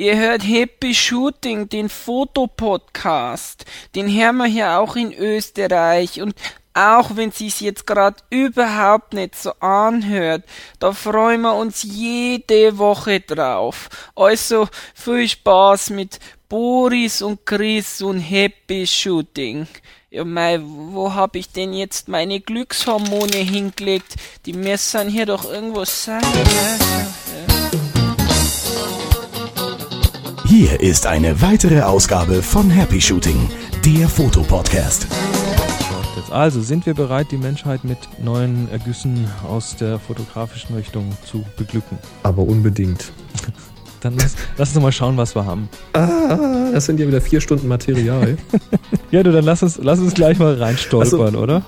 Ihr hört Happy Shooting, den Fotopodcast. Den hören wir hier auch in Österreich. Und auch wenn sich's jetzt grad überhaupt nicht so anhört, da freuen wir uns jede Woche drauf. Also viel Spaß mit Boris und Chris und Happy Shooting. Ja, mei, wo hab ich denn jetzt meine Glückshormone hingelegt? Die müssen hier doch irgendwo sein. Hier ist eine weitere Ausgabe von Happy Shooting, der Fotopodcast. Also sind wir bereit, die Menschheit mit neuen Ergüssen aus der fotografischen Richtung zu beglücken? Aber unbedingt. Dann lass, lass uns mal schauen, was wir haben. Ah, das sind ja wieder vier Stunden Material. ja, du, dann lass uns, lass uns gleich mal reinstolpern, so. oder?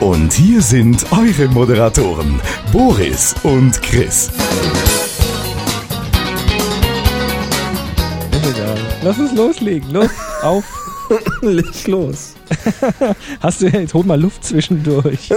Und hier sind eure Moderatoren, Boris und Chris. Egal. Lass uns loslegen. Los, auf. Leg los. Hast du jetzt, hol mal Luft zwischendurch.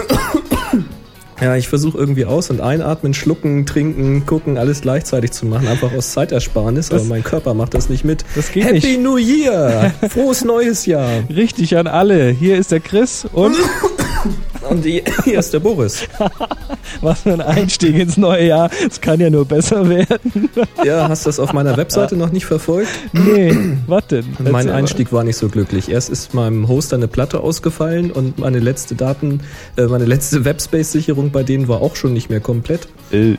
Ja, ich versuche irgendwie aus- und einatmen, schlucken, trinken, gucken, alles gleichzeitig zu machen, einfach aus Zeitersparnis, das, aber mein Körper macht das nicht mit. Das geht Happy nicht. New Year! Frohes neues Jahr! Richtig an alle. Hier ist der Chris und und hier ist der Boris. Was für ein Einstieg ins neue Jahr. Es kann ja nur besser werden. Ja, hast du das auf meiner Webseite noch nicht verfolgt? Nee, was denn? Erzähl mein Einstieg war nicht so glücklich. Erst ist meinem Hoster eine Platte ausgefallen und meine letzte Daten, äh, meine letzte Webspace-Sicherung bei denen war auch schon nicht mehr komplett. Äh.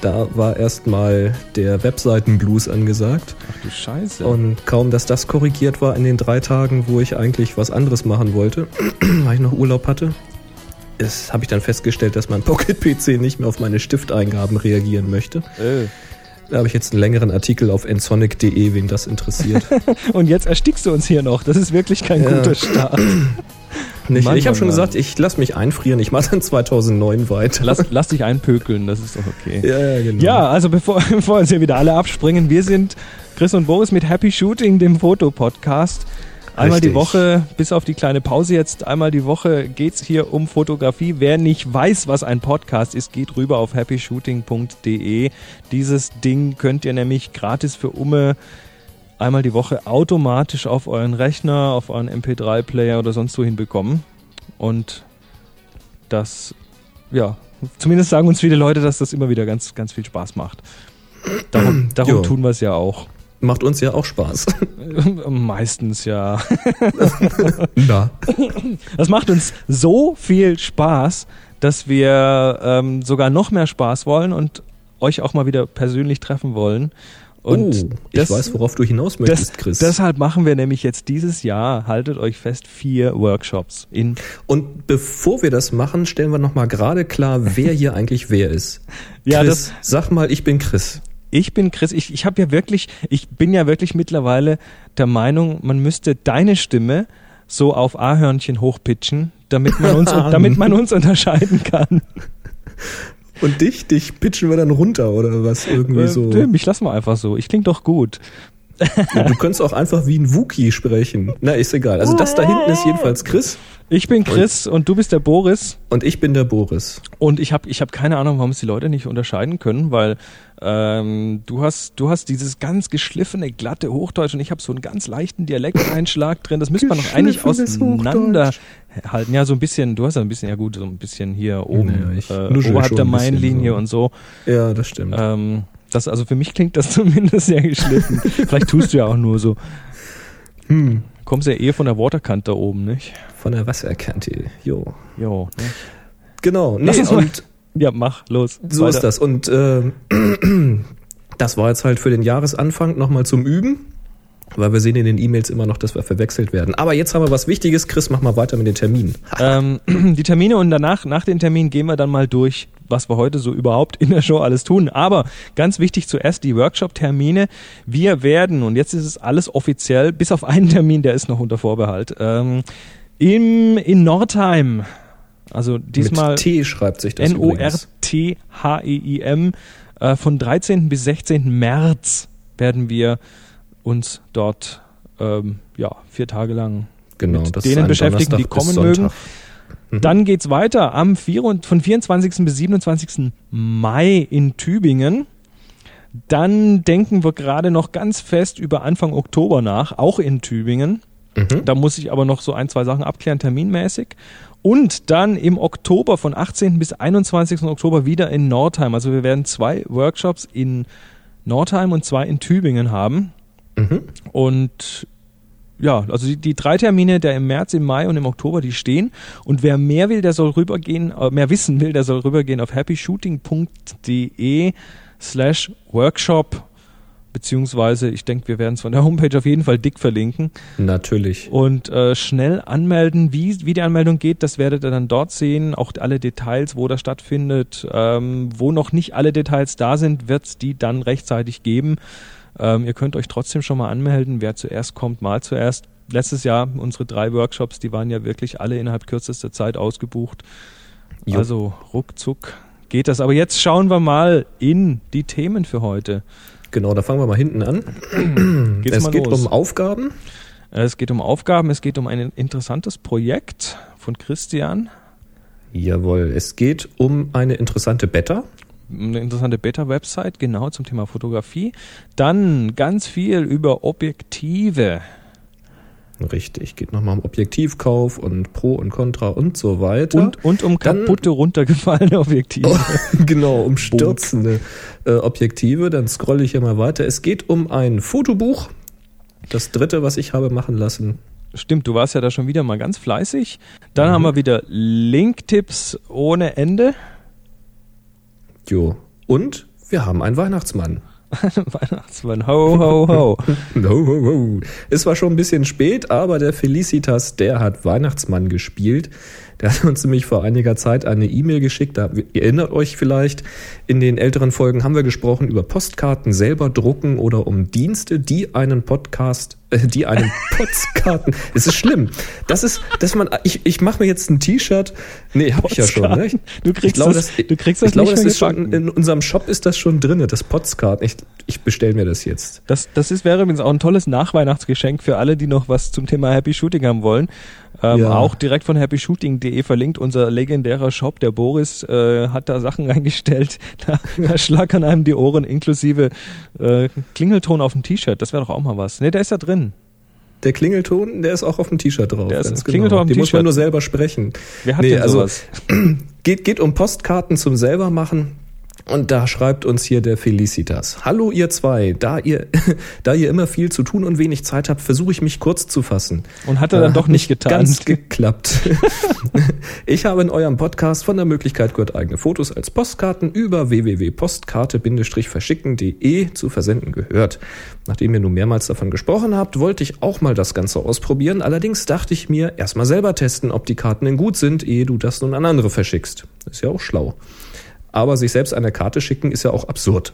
Da war erstmal der Webseitenblues angesagt. Ach du Scheiße. Und kaum, dass das korrigiert war in den drei Tagen, wo ich eigentlich was anderes machen wollte, weil ich noch Urlaub hatte, habe ich dann festgestellt, dass mein Pocket-PC nicht mehr auf meine Stifteingaben reagieren möchte. Äh. Da habe ich jetzt einen längeren Artikel auf ensonic.de, wen das interessiert. Und jetzt erstickst du uns hier noch. Das ist wirklich kein ja. guter Start. Nicht. Mann, ich habe schon gesagt, ich lass mich einfrieren. Ich mache dann 2009 weiter. Lass, lass dich einpökeln, das ist doch okay. Ja, ja, genau. Ja, also bevor, bevor uns hier wieder alle abspringen, wir sind Chris und Boris mit Happy Shooting, dem Fotopodcast. Einmal Richtig. die Woche, bis auf die kleine Pause jetzt, einmal die Woche geht's hier um Fotografie. Wer nicht weiß, was ein Podcast ist, geht rüber auf happyshooting.de. Dieses Ding könnt ihr nämlich gratis für Umme einmal die Woche automatisch auf euren Rechner, auf euren MP3-Player oder sonst wo hinbekommen. Und das, ja, zumindest sagen uns viele Leute, dass das immer wieder ganz, ganz viel Spaß macht. Darum, darum tun wir es ja auch. Macht uns ja auch Spaß. Meistens ja. Na. Das macht uns so viel Spaß, dass wir ähm, sogar noch mehr Spaß wollen und euch auch mal wieder persönlich treffen wollen. Und oh, ich das, weiß, worauf du hinaus möchtest, das, Chris. Deshalb machen wir nämlich jetzt dieses Jahr, haltet euch fest, vier Workshops. In Und bevor wir das machen, stellen wir nochmal gerade klar, wer hier eigentlich wer ist. ja, Chris, das, sag mal, ich bin Chris. Ich bin Chris. Ich, ich habe ja wirklich, ich bin ja wirklich mittlerweile der Meinung, man müsste deine Stimme so auf A-Hörnchen hochpitchen, damit man uns, damit man uns unterscheiden kann. Und dich, dich pitchen wir dann runter oder was irgendwie äh, so. Tim, ich lass mal einfach so. Ich kling doch gut. Ja, du könntest auch einfach wie ein Wookie sprechen. Na, ist egal. Also das da hinten ist jedenfalls Chris. Ich bin Chris und, und, du bist der Boris. Und ich bin der Boris. Und ich habe ich hab keine Ahnung, warum es die Leute nicht unterscheiden können, weil ähm, du hast du hast dieses ganz geschliffene, glatte Hochdeutsch und ich habe so einen ganz leichten Dialekteinschlag drin. Das müsste man doch eigentlich auseinander halten. Ja, so ein bisschen, du hast ja ein bisschen, ja gut, so ein bisschen hier oben, ja, ich äh, oberhalb der Mainlinie so. und so. Ja, das stimmt. Ähm, das, also für mich klingt das zumindest sehr geschliffen. Vielleicht tust du ja auch nur so. Hm kommst ja eh von der Waterkant da oben, nicht? Von der Wasserkante, jo. Jo, ne? Genau, nee, und ja, mach, los. So weiter. ist das. Und äh, das war jetzt halt für den Jahresanfang nochmal zum Üben. Weil wir sehen in den E-Mails immer noch, dass wir verwechselt werden. Aber jetzt haben wir was Wichtiges. Chris, mach mal weiter mit den Terminen. ähm, die Termine und danach, nach den Terminen gehen wir dann mal durch, was wir heute so überhaupt in der Show alles tun. Aber ganz wichtig zuerst die Workshop-Termine. Wir werden, und jetzt ist es alles offiziell, bis auf einen Termin, der ist noch unter Vorbehalt, ähm, im, in Nordheim, also diesmal Mit T schreibt sich das N-O-R-T-H-E-I-M, äh, von 13. bis 16. März werden wir uns dort ähm, ja, vier Tage lang genau, mit denen beschäftigen, die kommen mögen. Mhm. Dann geht's weiter am 4, von 24. bis 27. Mai in Tübingen. Dann denken wir gerade noch ganz fest über Anfang Oktober nach, auch in Tübingen. Mhm. Da muss ich aber noch so ein, zwei Sachen abklären, terminmäßig. Und dann im Oktober, von 18. bis 21. Oktober wieder in Nordheim. Also wir werden zwei Workshops in Nordheim und zwei in Tübingen haben. Mhm. Und ja, also die, die, drei Termine, der im März, im Mai und im Oktober, die stehen. Und wer mehr will, der soll rübergehen, äh, mehr wissen will, der soll rübergehen auf happyshooting.de slash workshop beziehungsweise ich denke, wir werden es von der Homepage auf jeden Fall dick verlinken. Natürlich. Und äh, schnell anmelden, wie, wie die Anmeldung geht, das werdet ihr dann dort sehen. Auch alle Details, wo das stattfindet. Ähm, wo noch nicht alle Details da sind, wird es die dann rechtzeitig geben. Ähm, ihr könnt euch trotzdem schon mal anmelden. Wer zuerst kommt, mal zuerst. Letztes Jahr unsere drei Workshops, die waren ja wirklich alle innerhalb kürzester Zeit ausgebucht. Jo. Also ruckzuck geht das. Aber jetzt schauen wir mal in die Themen für heute. Genau, da fangen wir mal hinten an. es geht los. um Aufgaben. Es geht um Aufgaben, es geht um ein interessantes Projekt von Christian. Jawohl, es geht um eine interessante Beta. Eine interessante Beta-Website, genau zum Thema Fotografie. Dann ganz viel über Objektive. Richtig, geht nochmal um Objektivkauf und Pro und Contra und so weiter. Und, und um kaputte, Dann, runtergefallene Objektive. Oh, genau, um stürzende äh, Objektive. Dann scrolle ich hier mal weiter. Es geht um ein Fotobuch. Das dritte, was ich habe machen lassen. Stimmt, du warst ja da schon wieder mal ganz fleißig. Dann mhm. haben wir wieder Linktipps ohne Ende. Jo. Und wir haben einen Weihnachtsmann. Weihnachtsmann, ho, ho, ho. ho, ho, ho. Es war schon ein bisschen spät, aber der Felicitas, der hat Weihnachtsmann gespielt. Der hat uns nämlich vor einiger Zeit eine E-Mail geschickt. Da, ihr erinnert euch vielleicht, in den älteren Folgen haben wir gesprochen über Postkarten selber drucken oder um Dienste, die einen Podcast, äh, die einen Postkarten. es ist schlimm. Das ist, dass man, ich, ich mache mir jetzt ein T-Shirt. Nee, hab ich ja schon. Ne? Du kriegst ich glaube, das, das, du kriegst das ich glaube, das ist schon, in unserem Shop ist das schon drin, das Postkarten. Ich, ich bestelle mir das jetzt. Das, das ist, wäre übrigens auch ein tolles Nachweihnachtsgeschenk für alle, die noch was zum Thema Happy Shooting haben wollen. Ähm, ja. Auch direkt von happyshooting.de verlinkt. Unser legendärer Shop, der Boris, äh, hat da Sachen eingestellt. Da, da schlackern einem die Ohren inklusive äh, Klingelton auf dem T-Shirt. Das wäre doch auch mal was. Ne, der ist da drin. Der Klingelton, der ist auch auf dem T-Shirt drauf. Der ist genau. Klingelton auf dem Den muss man nur selber sprechen. Wer hat nee, denn also sowas? Also, geht, geht um Postkarten zum selber machen. Und da schreibt uns hier der Felicitas. Hallo ihr zwei, da ihr, da ihr immer viel zu tun und wenig Zeit habt, versuche ich mich kurz zu fassen. Und hat er dann äh, doch nicht getan. Ganz geklappt. ich habe in eurem Podcast von der Möglichkeit gehört, eigene Fotos als Postkarten über www.postkarte-verschicken.de zu versenden gehört. Nachdem ihr nun mehrmals davon gesprochen habt, wollte ich auch mal das Ganze ausprobieren. Allerdings dachte ich mir, erstmal selber testen, ob die Karten denn gut sind, ehe du das nun an andere verschickst. Ist ja auch schlau aber sich selbst eine Karte schicken ist ja auch absurd.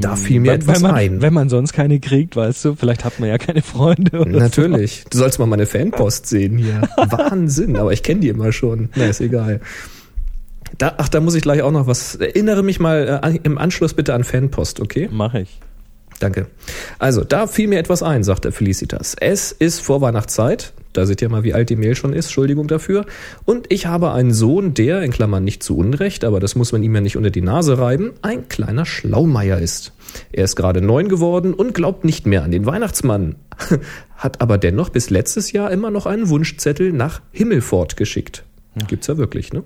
Da fiel mir etwas man, ein. Wenn man sonst keine kriegt, weißt du, vielleicht hat man ja keine Freunde. Oder Natürlich. So. Du sollst mal meine Fanpost sehen hier. Wahnsinn, aber ich kenne die immer schon. Na, ist egal. Da, ach, da muss ich gleich auch noch was. Erinnere mich mal äh, im Anschluss bitte an Fanpost, okay? Mach ich. Danke. Also, da fiel mir etwas ein, sagt der Felicitas. Es ist Vorweihnachtszeit. Da seht ihr mal, wie alt die Mail schon ist. Entschuldigung dafür. Und ich habe einen Sohn, der, in Klammern nicht zu Unrecht, aber das muss man ihm ja nicht unter die Nase reiben, ein kleiner Schlaumeier ist. Er ist gerade neun geworden und glaubt nicht mehr an den Weihnachtsmann. Hat aber dennoch bis letztes Jahr immer noch einen Wunschzettel nach Himmelfort geschickt. Gibt's ja wirklich, ne?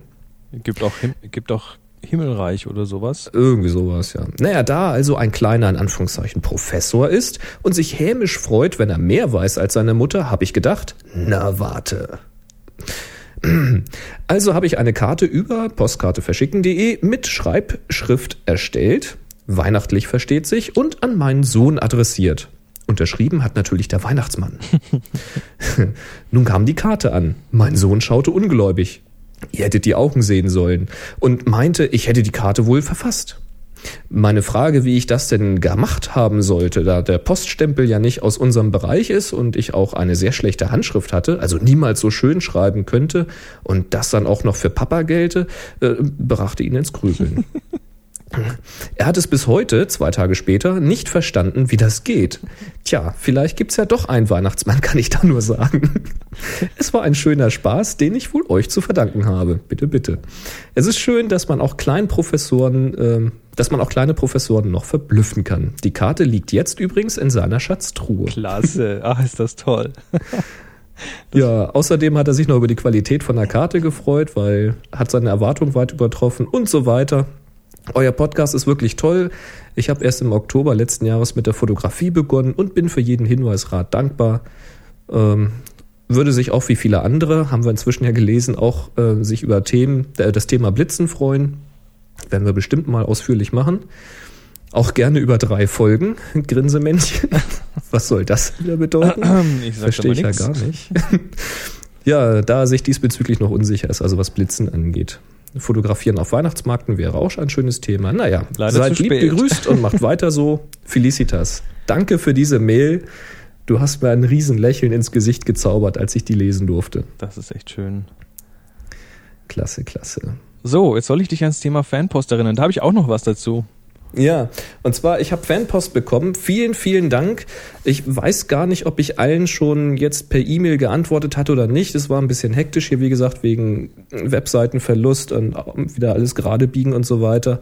Gibt auch, gibt auch Himmelreich oder sowas. Irgendwie sowas, ja. Naja, da also ein kleiner, in Anführungszeichen, Professor ist und sich hämisch freut, wenn er mehr weiß als seine Mutter, habe ich gedacht, na warte. Also habe ich eine Karte über postkarteverschicken.de mit Schreibschrift erstellt, weihnachtlich versteht sich, und an meinen Sohn adressiert. Unterschrieben hat natürlich der Weihnachtsmann. Nun kam die Karte an. Mein Sohn schaute ungläubig. Ihr hättet die Augen sehen sollen und meinte, ich hätte die Karte wohl verfasst. Meine Frage, wie ich das denn gemacht haben sollte, da der Poststempel ja nicht aus unserem Bereich ist und ich auch eine sehr schlechte Handschrift hatte, also niemals so schön schreiben könnte und das dann auch noch für Papa gelte, äh, brachte ihn ins Grübeln. Er hat es bis heute, zwei Tage später, nicht verstanden, wie das geht. Tja, vielleicht gibt's ja doch einen Weihnachtsmann, kann ich da nur sagen. Es war ein schöner Spaß, den ich wohl euch zu verdanken habe. Bitte, bitte. Es ist schön, dass man auch Kleinprofessoren äh, dass man auch kleine Professoren noch verblüffen kann. Die Karte liegt jetzt übrigens in seiner Schatztruhe. Klasse, ach ist das toll. ja, außerdem hat er sich noch über die Qualität von der Karte gefreut, weil hat seine Erwartung weit übertroffen und so weiter. Euer Podcast ist wirklich toll. Ich habe erst im Oktober letzten Jahres mit der Fotografie begonnen und bin für jeden Hinweisrat dankbar. Ähm, würde sich auch wie viele andere, haben wir inzwischen ja gelesen, auch äh, sich über Themen, äh, das Thema Blitzen freuen. Werden wir bestimmt mal ausführlich machen. Auch gerne über drei Folgen, Grinsemännchen. Was soll das wieder bedeuten? Ich Verstehe ich ja gar nicht. ja, da sich diesbezüglich noch unsicher ist, also was Blitzen angeht. Fotografieren auf Weihnachtsmarkten wäre auch ein schönes Thema. Naja, Leider seid lieb gegrüßt und macht weiter so. Felicitas. Danke für diese Mail. Du hast mir ein Riesenlächeln ins Gesicht gezaubert, als ich die lesen durfte. Das ist echt schön. Klasse, klasse. So, jetzt soll ich dich ans Thema Fanpost erinnern. Da habe ich auch noch was dazu. Ja, und zwar, ich habe Fanpost bekommen. Vielen, vielen Dank. Ich weiß gar nicht, ob ich allen schon jetzt per E-Mail geantwortet hatte oder nicht. Es war ein bisschen hektisch hier, wie gesagt, wegen Webseitenverlust und wieder alles gerade biegen und so weiter.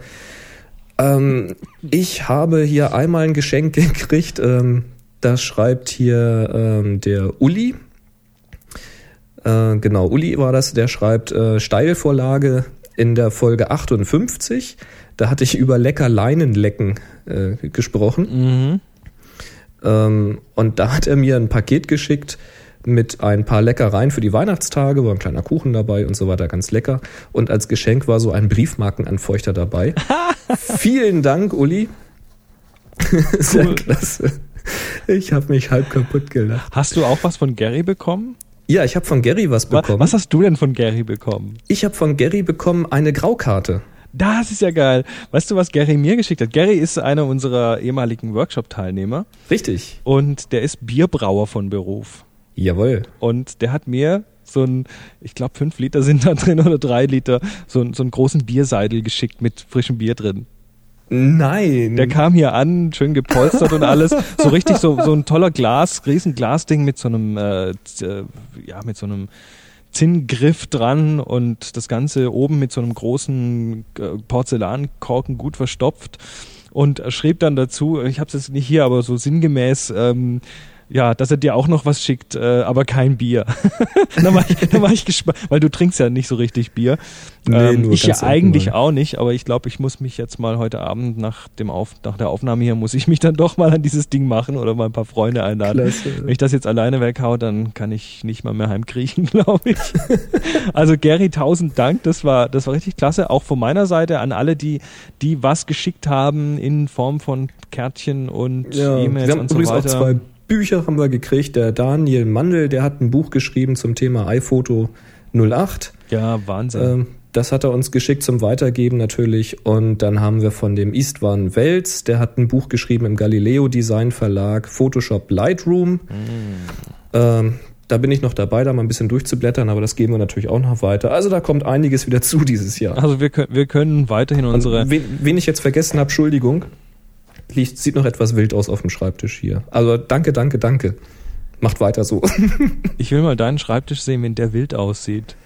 Ähm, ich habe hier einmal ein Geschenk gekriegt. Ähm, das schreibt hier ähm, der Uli. Äh, genau, Uli war das, der schreibt äh, Steilvorlage in der Folge 58. Da hatte ich über lecker Leinenlecken äh, gesprochen. Mhm. Ähm, und da hat er mir ein Paket geschickt mit ein paar Leckereien für die Weihnachtstage, war ein kleiner Kuchen dabei und so weiter, ganz lecker. Und als Geschenk war so ein Briefmarkenanfeuchter dabei. Vielen Dank, Uli. Sehr Cool. klasse. Ich habe mich halb kaputt gelacht. Hast du auch was von Gary bekommen? Ja, ich habe von Gary was Wa- bekommen. Was hast du denn von Gary bekommen? Ich habe von Gary bekommen eine Graukarte. Das ist ja geil. Weißt du, was Gary mir geschickt hat? Gary ist einer unserer ehemaligen Workshop-Teilnehmer Richtig. und der ist Bierbrauer von Beruf. Jawohl. Und der hat mir so ein, ich glaube, fünf Liter sind da drin oder drei Liter, so, ein- so einen großen Bierseidel geschickt mit frischem Bier drin. Nein. Der kam hier an, schön gepolstert und alles. So richtig so, so ein toller Glas, riesen Glasding mit so einem, äh, äh, ja, mit so einem Zinngriff dran und das Ganze oben mit so einem großen äh, Porzellankorken gut verstopft und er schrieb dann dazu, ich habe es jetzt nicht hier, aber so sinngemäß, ähm, ja, dass er dir auch noch was schickt, äh, aber kein Bier. da, war ich, da war ich gespannt, weil du trinkst ja nicht so richtig Bier. Nee, ähm, ich ja eigentlich mal. auch nicht, aber ich glaube, ich muss mich jetzt mal heute Abend nach dem Auf, nach der Aufnahme hier, muss ich mich dann doch mal an dieses Ding machen oder mal ein paar Freunde einladen. Klasse. Wenn ich das jetzt alleine weghau, dann kann ich nicht mal mehr heimkriechen, glaube ich. also Gary, tausend Dank, das war, das war richtig klasse. Auch von meiner Seite an alle, die, die was geschickt haben in Form von Kärtchen und Ja, E-Mails und so übrigens auch weiter. zwei Bücher haben wir gekriegt. Der Daniel Mandel, der hat ein Buch geschrieben zum Thema iPhoto 08. ja, Wahnsinn. Ähm, das hat er uns geschickt zum Weitergeben natürlich. Und dann haben wir von dem Istvan Wels, der hat ein Buch geschrieben im Galileo Design Verlag, Photoshop Lightroom. Ähm, da bin ich noch dabei, da mal ein bisschen durchzublättern, aber das geben wir natürlich auch noch weiter. Also da kommt einiges wieder zu dieses Jahr. also wir, können wir können weiterhin unsere, Und wen, wen ich jetzt vergessen habe, Entschuldigung, liegt, sieht noch etwas wild aus auf dem Schreibtisch hier. Also danke, danke, danke. Macht weiter so. ich will mal deinen Schreibtisch sehen, wenn der wild aussieht.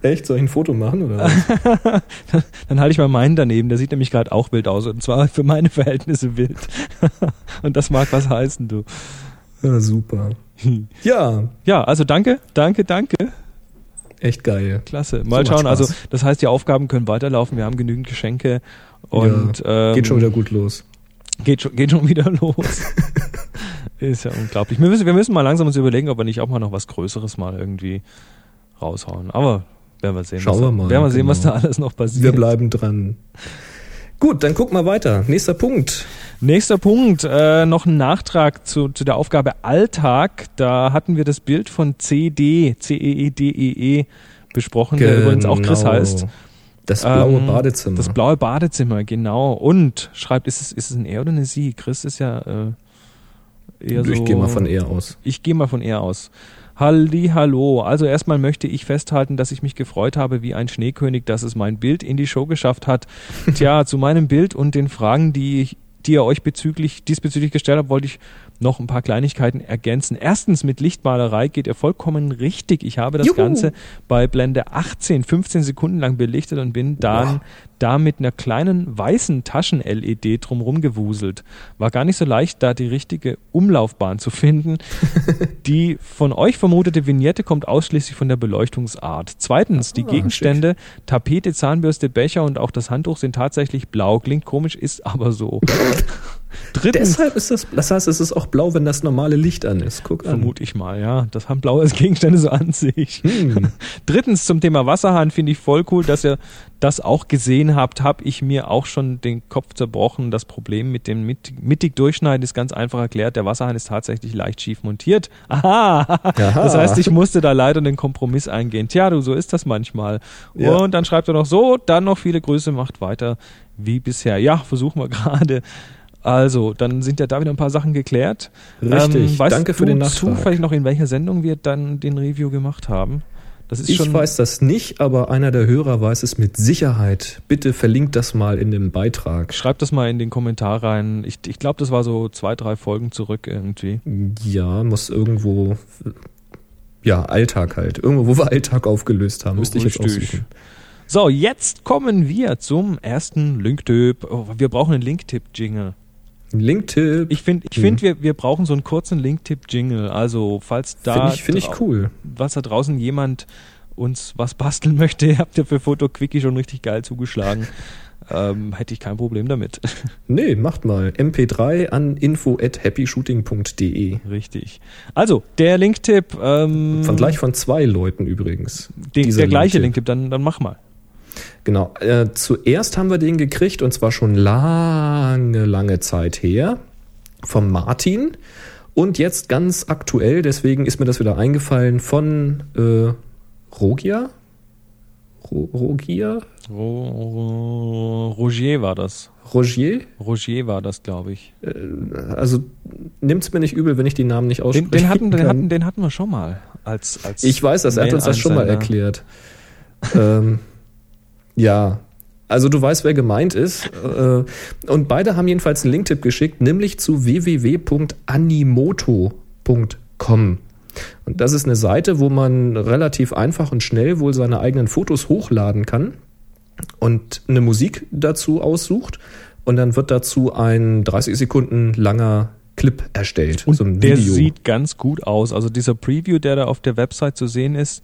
Echt? Soll ich ein Foto machen oder was? Dann halte ich mal meinen daneben, der sieht nämlich gerade auch wild aus und zwar für meine Verhältnisse wild. und das mag was heißen, du. ja, super. Ja, Ja, also danke, danke, danke. echt geil. Klasse. Mal So schauen. Also das heißt, die Aufgaben können weiterlaufen. Wir haben genügend Geschenke und ähm, Geht schon wieder gut los. Geht schon geht schon wieder los. Ist ja unglaublich. Wir müssen, wir müssen mal langsam uns überlegen, ob wir nicht auch mal noch was Größeres mal irgendwie raushauen. Aber werden wir sehen. Schauen was wir mal, Werden wir sehen, was genau. da alles noch passiert. Wir bleiben dran. Gut, dann guck mal weiter. Nächster Punkt. Nächster Punkt, äh, noch ein Nachtrag zu, zu der Aufgabe Alltag. Da hatten wir das Bild von CD, C-E-E-D-E-E besprochen, der übrigens auch Chris Genau. heißt. Das blaue Ähm, Badezimmer. Das blaue Badezimmer, genau. Und schreibt, ist es, ist es ein Er oder eine Sie? Chris ist ja äh, eher so. ich gehe mal von eher aus. Ich gehe mal von er aus. Halli, hallo. Also erstmal möchte ich festhalten, dass ich mich gefreut habe wie ein Schneekönig, dass es mein Bild in die Show geschafft hat. Tja, zu meinem Bild und den Fragen, die, ich, die ihr euch bezüglich, diesbezüglich gestellt habt, wollte ich noch ein paar Kleinigkeiten ergänzen. Erstens, mit Lichtmalerei geht ihr vollkommen richtig. Ich habe das Juhu. Ganze bei Blende 18, 15 Sekunden lang belichtet und bin dann da mit einer kleinen weißen Taschen-LED drumherum gewuselt. War gar nicht so leicht, da die richtige Umlaufbahn zu finden. die von euch vermutete Vignette kommt ausschließlich von der Beleuchtungsart. Zweitens, die ah, Gegenstände, schick. Tapete, Zahnbürste, Becher und auch das Handtuch sind tatsächlich blau. Klingt komisch, ist aber so. Drittens, Deshalb ist das, das heißt, es ist auch blau, wenn das normale Licht an ist. Guck an. Vermute ich mal, ja. Das haben blaue Gegenstände so an sich. Hm. Drittens zum Thema Wasserhahn finde ich voll cool, dass ihr das auch gesehen habt. Habe ich mir auch schon den Kopf zerbrochen. Das Problem mit dem mittig Durchschneiden ist ganz einfach erklärt. Der Wasserhahn ist tatsächlich leicht schief montiert. Aha. Aha. Das heißt, ich musste da leider den Kompromiss eingehen. Tja, du, so ist das manchmal. Ja. Und dann schreibt er noch so, dann noch viele Grüße, macht weiter wie bisher. Ja, versuchen wir gerade. Also, dann sind ja da wieder ein paar Sachen geklärt. Richtig, ähm, weißt danke für den Nachtrag. zufällig noch, in welcher Sendung wir dann den Review gemacht haben? Das ist ich schon weiß das nicht, aber einer der Hörer weiß es mit Sicherheit. Bitte verlinkt das mal in dem Beitrag. Schreibt das mal in den Kommentar rein. Ich, ich glaube, das war so zwei, drei Folgen zurück irgendwie. Ja, muss irgendwo, ja, Alltag halt. Irgendwo, wo wir Alltag aufgelöst haben. Müsste ich jetzt aussuchen. So, jetzt kommen wir zum ersten Link-Tipp. Oh, wir brauchen einen Link-Tipp-Jingle. Link-Tipp. Ich finde, ich find, wir, wir brauchen so einen kurzen Link-Tipp-Jingle. Also, falls da. Finde ich, find ich cool. Was da draußen jemand uns was basteln möchte, habt ihr für Foto Quickie schon richtig geil zugeschlagen. ähm, hätte ich kein Problem damit. Nee, macht mal. MP3 an info at happyshooting.de. Richtig. Also, der Link-Tipp. Ähm, von gleich von zwei Leuten übrigens. Den, der gleiche Link-Tipp, dann, dann mach mal. Genau. Äh, zuerst haben wir den gekriegt und zwar schon lange, lange Zeit her vom Martin. Und jetzt ganz aktuell, deswegen ist mir das wieder eingefallen, von äh, Rogia? Ro Rogia? Ro Rogier war das. Rogier? Rogier war das, glaube ich. Äh, also nimmt es mir nicht übel, wenn ich die Namen nicht ausspreche. Den, den, hatten, den, hatten, den hatten wir schon mal. Als, als ich weiß das, er hat uns das schon mal erklärt. ähm, ja, also du weißt, wer gemeint ist. Äh, und beide haben jedenfalls einen Linktipp geschickt, nämlich zu www.animoto.com. Und das ist eine Seite, wo man relativ einfach und schnell wohl seine eigenen Fotos hochladen kann und eine Musik dazu aussucht. Und dann wird dazu ein 30 Sekunden langer Clip erstellt. Und so der sieht ganz gut aus. Also dieser Preview, der da auf der Website zu sehen ist,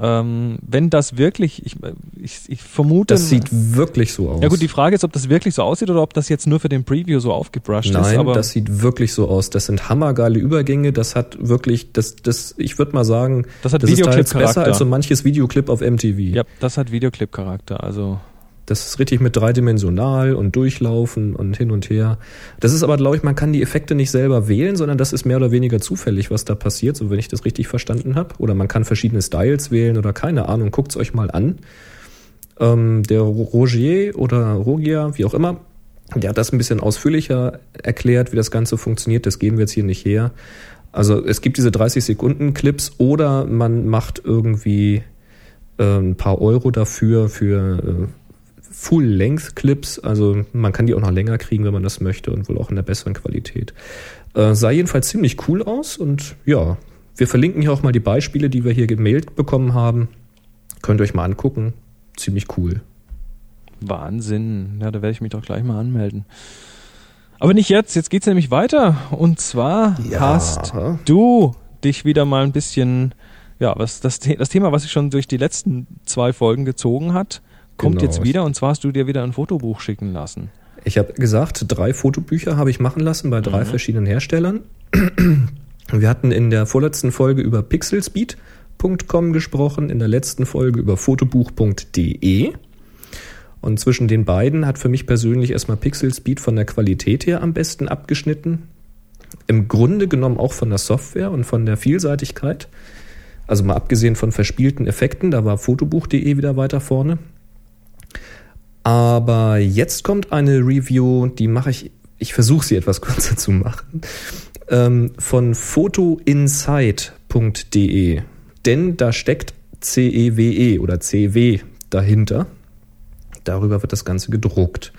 ähm, wenn das wirklich, ich, ich, ich, vermute. Das sieht wirklich so aus. Ja gut, die Frage ist, ob das wirklich so aussieht oder ob das jetzt nur für den Preview so aufgebrusht Nein, ist. Nein, das sieht wirklich so aus. Das sind hammergeile Übergänge. Das hat wirklich, das, das, ich würde mal sagen, das, hat das ist besser als so manches Videoclip auf MTV. Ja, das hat Videoclip-Charakter. Also das ist richtig mit dreidimensional und durchlaufen und hin und her. Das ist aber, glaube ich, man kann die Effekte nicht selber wählen, sondern das ist mehr oder weniger zufällig, was da passiert, so wenn ich das richtig verstanden habe. Oder man kann verschiedene Styles wählen oder keine Ahnung. Guckt's euch mal an. Ähm, der Rogier oder Rogia, wie auch immer, der hat das ein bisschen ausführlicher erklärt, wie das Ganze funktioniert. Das geben wir jetzt hier nicht her. Also es gibt diese 30 Sekunden Clips oder man macht irgendwie äh, ein paar Euro dafür für äh, Full-Length-Clips, also man kann die auch noch länger kriegen, wenn man das möchte und wohl auch in der besseren Qualität. Äh, sah jedenfalls ziemlich cool aus und ja, wir verlinken hier auch mal die Beispiele, die wir hier gemailt bekommen haben. Könnt ihr euch mal angucken. Ziemlich cool. Wahnsinn. Ja, da werde ich mich doch gleich mal anmelden. Aber nicht jetzt, jetzt geht es nämlich weiter. Und zwar ja. hast du dich wieder mal ein bisschen, ja, was das, das Thema, was sich schon durch die letzten zwei Folgen gezogen hat, kommt genau. jetzt wieder und zwar hast du dir wieder ein Fotobuch schicken lassen. Ich habe gesagt, drei Fotobücher habe ich machen lassen bei drei mhm. verschiedenen Herstellern. Wir hatten in der vorletzten Folge über pixelspeed.com gesprochen, in der letzten Folge über fotobuch.de. Und zwischen den beiden hat für mich persönlich erstmal Pixelspeed von der Qualität her am besten abgeschnitten. Im Grunde genommen auch von der Software und von der Vielseitigkeit. Also mal abgesehen von verspielten Effekten, da war fotobuch.de wieder weiter vorne. Aber jetzt kommt eine Review, die mache ich, ich versuche sie etwas kürzer zu machen, ähm, von photoinsight.de. Denn da steckt CEWE e oder CW dahinter. Darüber wird das Ganze gedruckt.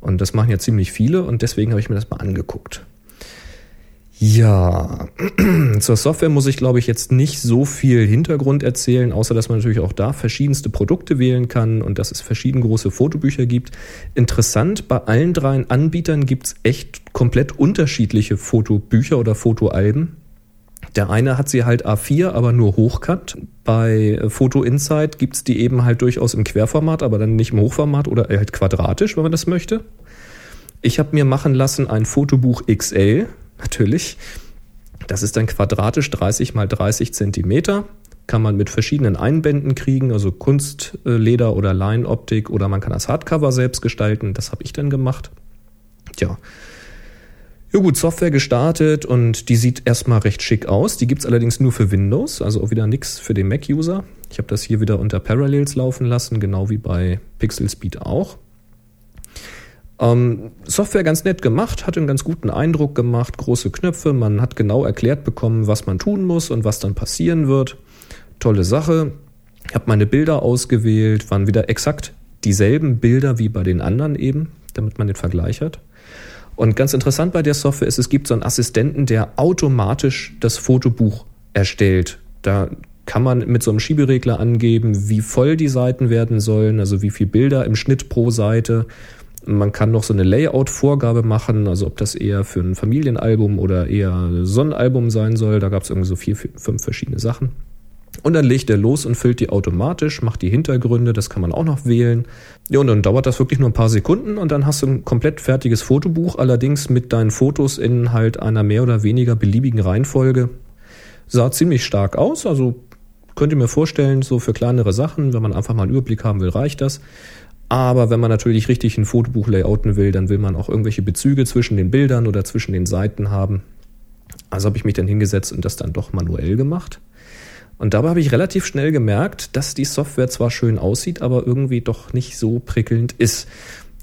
Und das machen ja ziemlich viele und deswegen habe ich mir das mal angeguckt. Ja, zur Software muss ich, glaube ich, jetzt nicht so viel Hintergrund erzählen, außer dass man natürlich auch da verschiedenste Produkte wählen kann und dass es verschiedene große Fotobücher gibt. Interessant, bei allen dreien Anbietern gibt's echt komplett unterschiedliche Fotobücher oder Fotoalben. Der eine hat sie halt A4, aber nur hochkant. Bei Photo Insight gibt's die eben halt durchaus im Querformat, aber dann nicht im Hochformat oder halt quadratisch, wenn man das möchte. Ich habe mir machen lassen ein Fotobuch XL, natürlich. Das ist dann quadratisch 30 mal 30 Zentimeter. Kann man mit verschiedenen Einbänden kriegen, also Kunstleder oder Leinoptik oder man kann das Hardcover selbst gestalten. Das habe ich dann gemacht. Tja. Ja gut, Software gestartet und die sieht erstmal recht schick aus. Die gibt's allerdings nur für Windows, also auch wieder nichts für den Mac-User. Ich habe das hier wieder unter Parallels laufen lassen, genau wie bei Pixel Speed auch. Ähm, Software ganz nett gemacht, hat einen ganz guten Eindruck gemacht, große Knöpfe, man hat genau erklärt bekommen, was man tun muss und was dann passieren wird. Tolle Sache. Ich habe meine Bilder ausgewählt, waren wieder exakt dieselben Bilder wie bei den anderen eben, damit man den Vergleich hat. Und ganz interessant bei der Software ist, es gibt so einen Assistenten, der automatisch das Fotobuch erstellt. Da kann man mit so einem Schieberegler angeben, wie voll die Seiten werden sollen, also wie viele Bilder im Schnitt pro Seite man kann noch so eine Layout-Vorgabe machen, also ob das eher für ein Familienalbum oder eher ein Album sein soll. Da gab es irgendwie so vier, fünf verschiedene Sachen. Und dann legt er los und füllt die automatisch, macht die Hintergründe, das kann man auch noch wählen. Ja, und dann dauert das wirklich nur ein paar Sekunden und dann hast du ein komplett fertiges Fotobuch, allerdings mit deinen Fotos in halt einer mehr oder weniger beliebigen Reihenfolge. Sah ziemlich stark aus, also könnt ihr mir vorstellen, so für kleinere Sachen, wenn man einfach mal einen Überblick haben will, reicht das. Aber wenn man natürlich richtig ein Fotobuch layouten will, dann will man auch irgendwelche Bezüge zwischen den Bildern oder zwischen den Seiten haben. Also habe ich mich dann hingesetzt und das dann doch manuell gemacht. Und dabei habe ich relativ schnell gemerkt, dass die Software zwar schön aussieht, aber irgendwie doch nicht so prickelnd ist.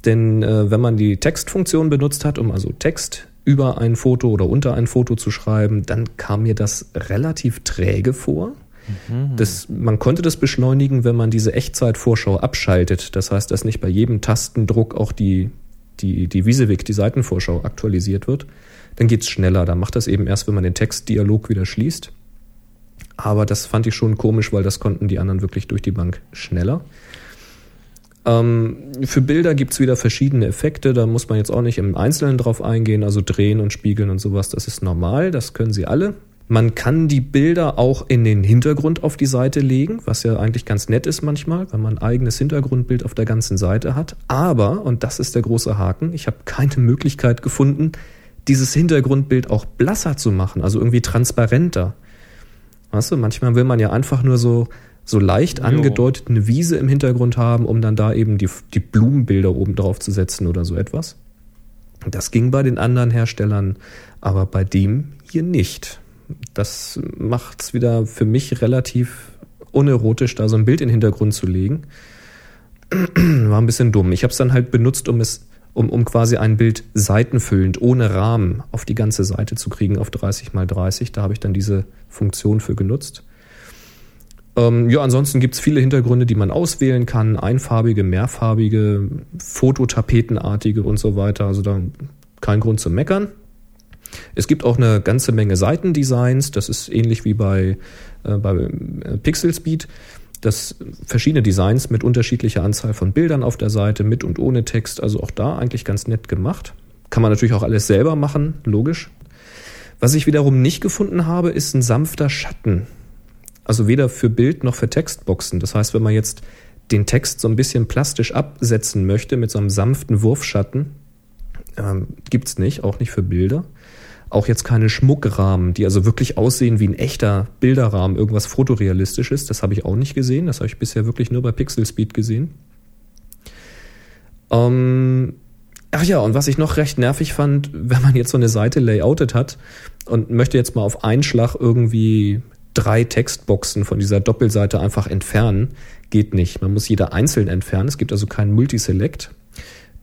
Denn äh, wenn man die Textfunktion benutzt hat, um also Text über ein Foto oder unter ein Foto zu schreiben, dann kam mir das relativ träge vor. Das, man konnte das beschleunigen, wenn man diese Echtzeitvorschau abschaltet. Das heißt, dass nicht bei jedem Tastendruck auch die, die, die Visewig, die Seitenvorschau aktualisiert wird. Dann geht's schneller. Dann macht das eben erst, wenn man den Textdialog wieder schließt. Aber das fand ich schon komisch, weil das konnten die anderen wirklich durch die Bank schneller. Ähm, für Bilder gibt's wieder verschiedene Effekte, da muss man jetzt auch nicht im Einzelnen drauf eingehen, also drehen und spiegeln und sowas, das ist normal, das können sie alle. Man kann die Bilder auch in den Hintergrund auf die Seite legen, was ja eigentlich ganz nett ist manchmal, wenn man ein eigenes Hintergrundbild auf der ganzen Seite hat. Aber, und das ist der große Haken, ich habe keine Möglichkeit gefunden, dieses Hintergrundbild auch blasser zu machen, also irgendwie transparenter. Weißt du, manchmal will man ja einfach nur so, so leicht angedeutet eine Wiese im Hintergrund haben, um dann da eben die, die Blumenbilder oben drauf zu setzen oder so etwas. Das ging bei den anderen Herstellern, aber bei dem hier nicht das macht es wieder für mich relativ unerotisch, da so ein Bild in den Hintergrund zu legen. War ein bisschen dumm. Ich habe es dann halt benutzt, um es, um, um quasi ein Bild seitenfüllend, ohne Rahmen, auf die ganze Seite zu kriegen, auf 30 mal 30. Da habe ich dann diese Funktion für genutzt. Ähm, ja, ansonsten gibt es viele Hintergründe, die man auswählen kann. Einfarbige, mehrfarbige, Fototapetenartige und so weiter. Also da kein Grund zu meckern. Es gibt auch eine ganze Menge Seitendesigns. Das ist ähnlich wie bei, äh, bei äh, Pixel Speed. Das verschiedene Designs mit unterschiedlicher Anzahl von Bildern auf der Seite, mit und ohne Text. Also auch da eigentlich ganz nett gemacht. Kann man natürlich auch alles selber machen, logisch. Was ich wiederum nicht gefunden habe, ist ein sanfter Schatten. Also weder für Bild noch für Textboxen. Das heißt, wenn man jetzt den Text so ein bisschen plastisch absetzen möchte mit so einem sanften Wurfschatten, ähm, gibt's nicht, auch nicht für Bilder. Auch jetzt keine Schmuckrahmen, die also wirklich aussehen wie ein echter Bilderrahmen, irgendwas fotorealistisches. Das habe ich auch nicht gesehen. Das habe ich bisher wirklich nur bei Pixel Speed gesehen. Ähm, ach ja, und was ich noch recht nervig fand, wenn man jetzt so eine Seite layoutet hat und möchte jetzt mal auf einen Schlag irgendwie drei Textboxen von dieser Doppelseite einfach entfernen, geht nicht. Man muss jeder einzeln entfernen. Es gibt also keinen Multiselect.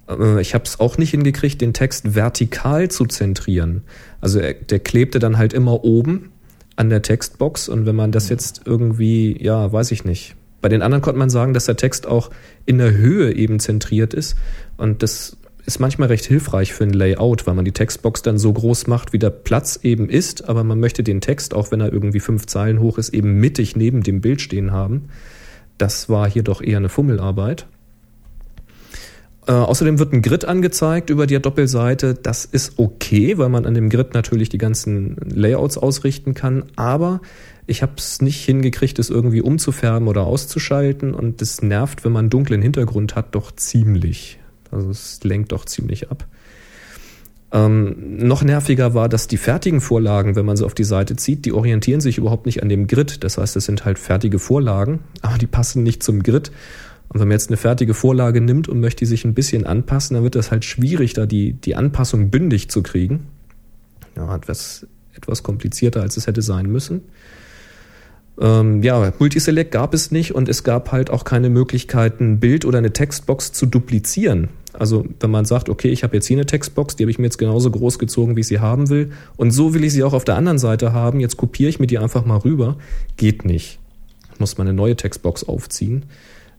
Äh, ich habe es auch nicht hingekriegt, den Text vertikal zu zentrieren. Also der klebte dann halt immer oben an der Textbox und wenn man das jetzt irgendwie, ja, weiß ich nicht. Bei den anderen konnte man sagen, dass der Text auch in der Höhe eben zentriert ist und das ist manchmal recht hilfreich für ein Layout, weil man die Textbox dann so groß macht, wie der Platz eben ist, aber man möchte den Text, auch wenn er irgendwie fünf Zeilen hoch ist, eben mittig neben dem Bild stehen haben. Das war hier doch eher eine Fummelarbeit. Äh, außerdem wird ein Grid angezeigt über die Doppelseite. Das ist okay, weil man an dem Grid natürlich die ganzen Layouts ausrichten kann. Aber ich habe es nicht hingekriegt, es irgendwie umzufärben oder auszuschalten. Und das nervt, wenn man einen dunklen Hintergrund hat, doch ziemlich. Also es lenkt doch ziemlich ab. Ähm, noch nerviger war, dass die fertigen Vorlagen, wenn man sie auf die Seite zieht, die orientieren sich überhaupt nicht an dem Grid. Das heißt, es sind halt fertige Vorlagen, aber die passen nicht zum Grid. Und wenn man jetzt eine fertige Vorlage nimmt und möchte sich ein bisschen anpassen, dann wird das halt schwierig, da die, die Anpassung bündig zu kriegen. Ja, etwas, etwas komplizierter, als es hätte sein müssen. Ähm, ja, Multiselect gab es nicht und es gab halt auch keine Möglichkeit, ein Bild oder eine Textbox zu duplizieren. Also wenn man sagt, okay, ich habe jetzt hier eine Textbox, die habe ich mir jetzt genauso groß gezogen, wie ich sie haben will, und so will ich sie auch auf der anderen Seite haben, jetzt kopiere ich mir die einfach mal rüber, geht nicht. Muss man eine neue Textbox aufziehen.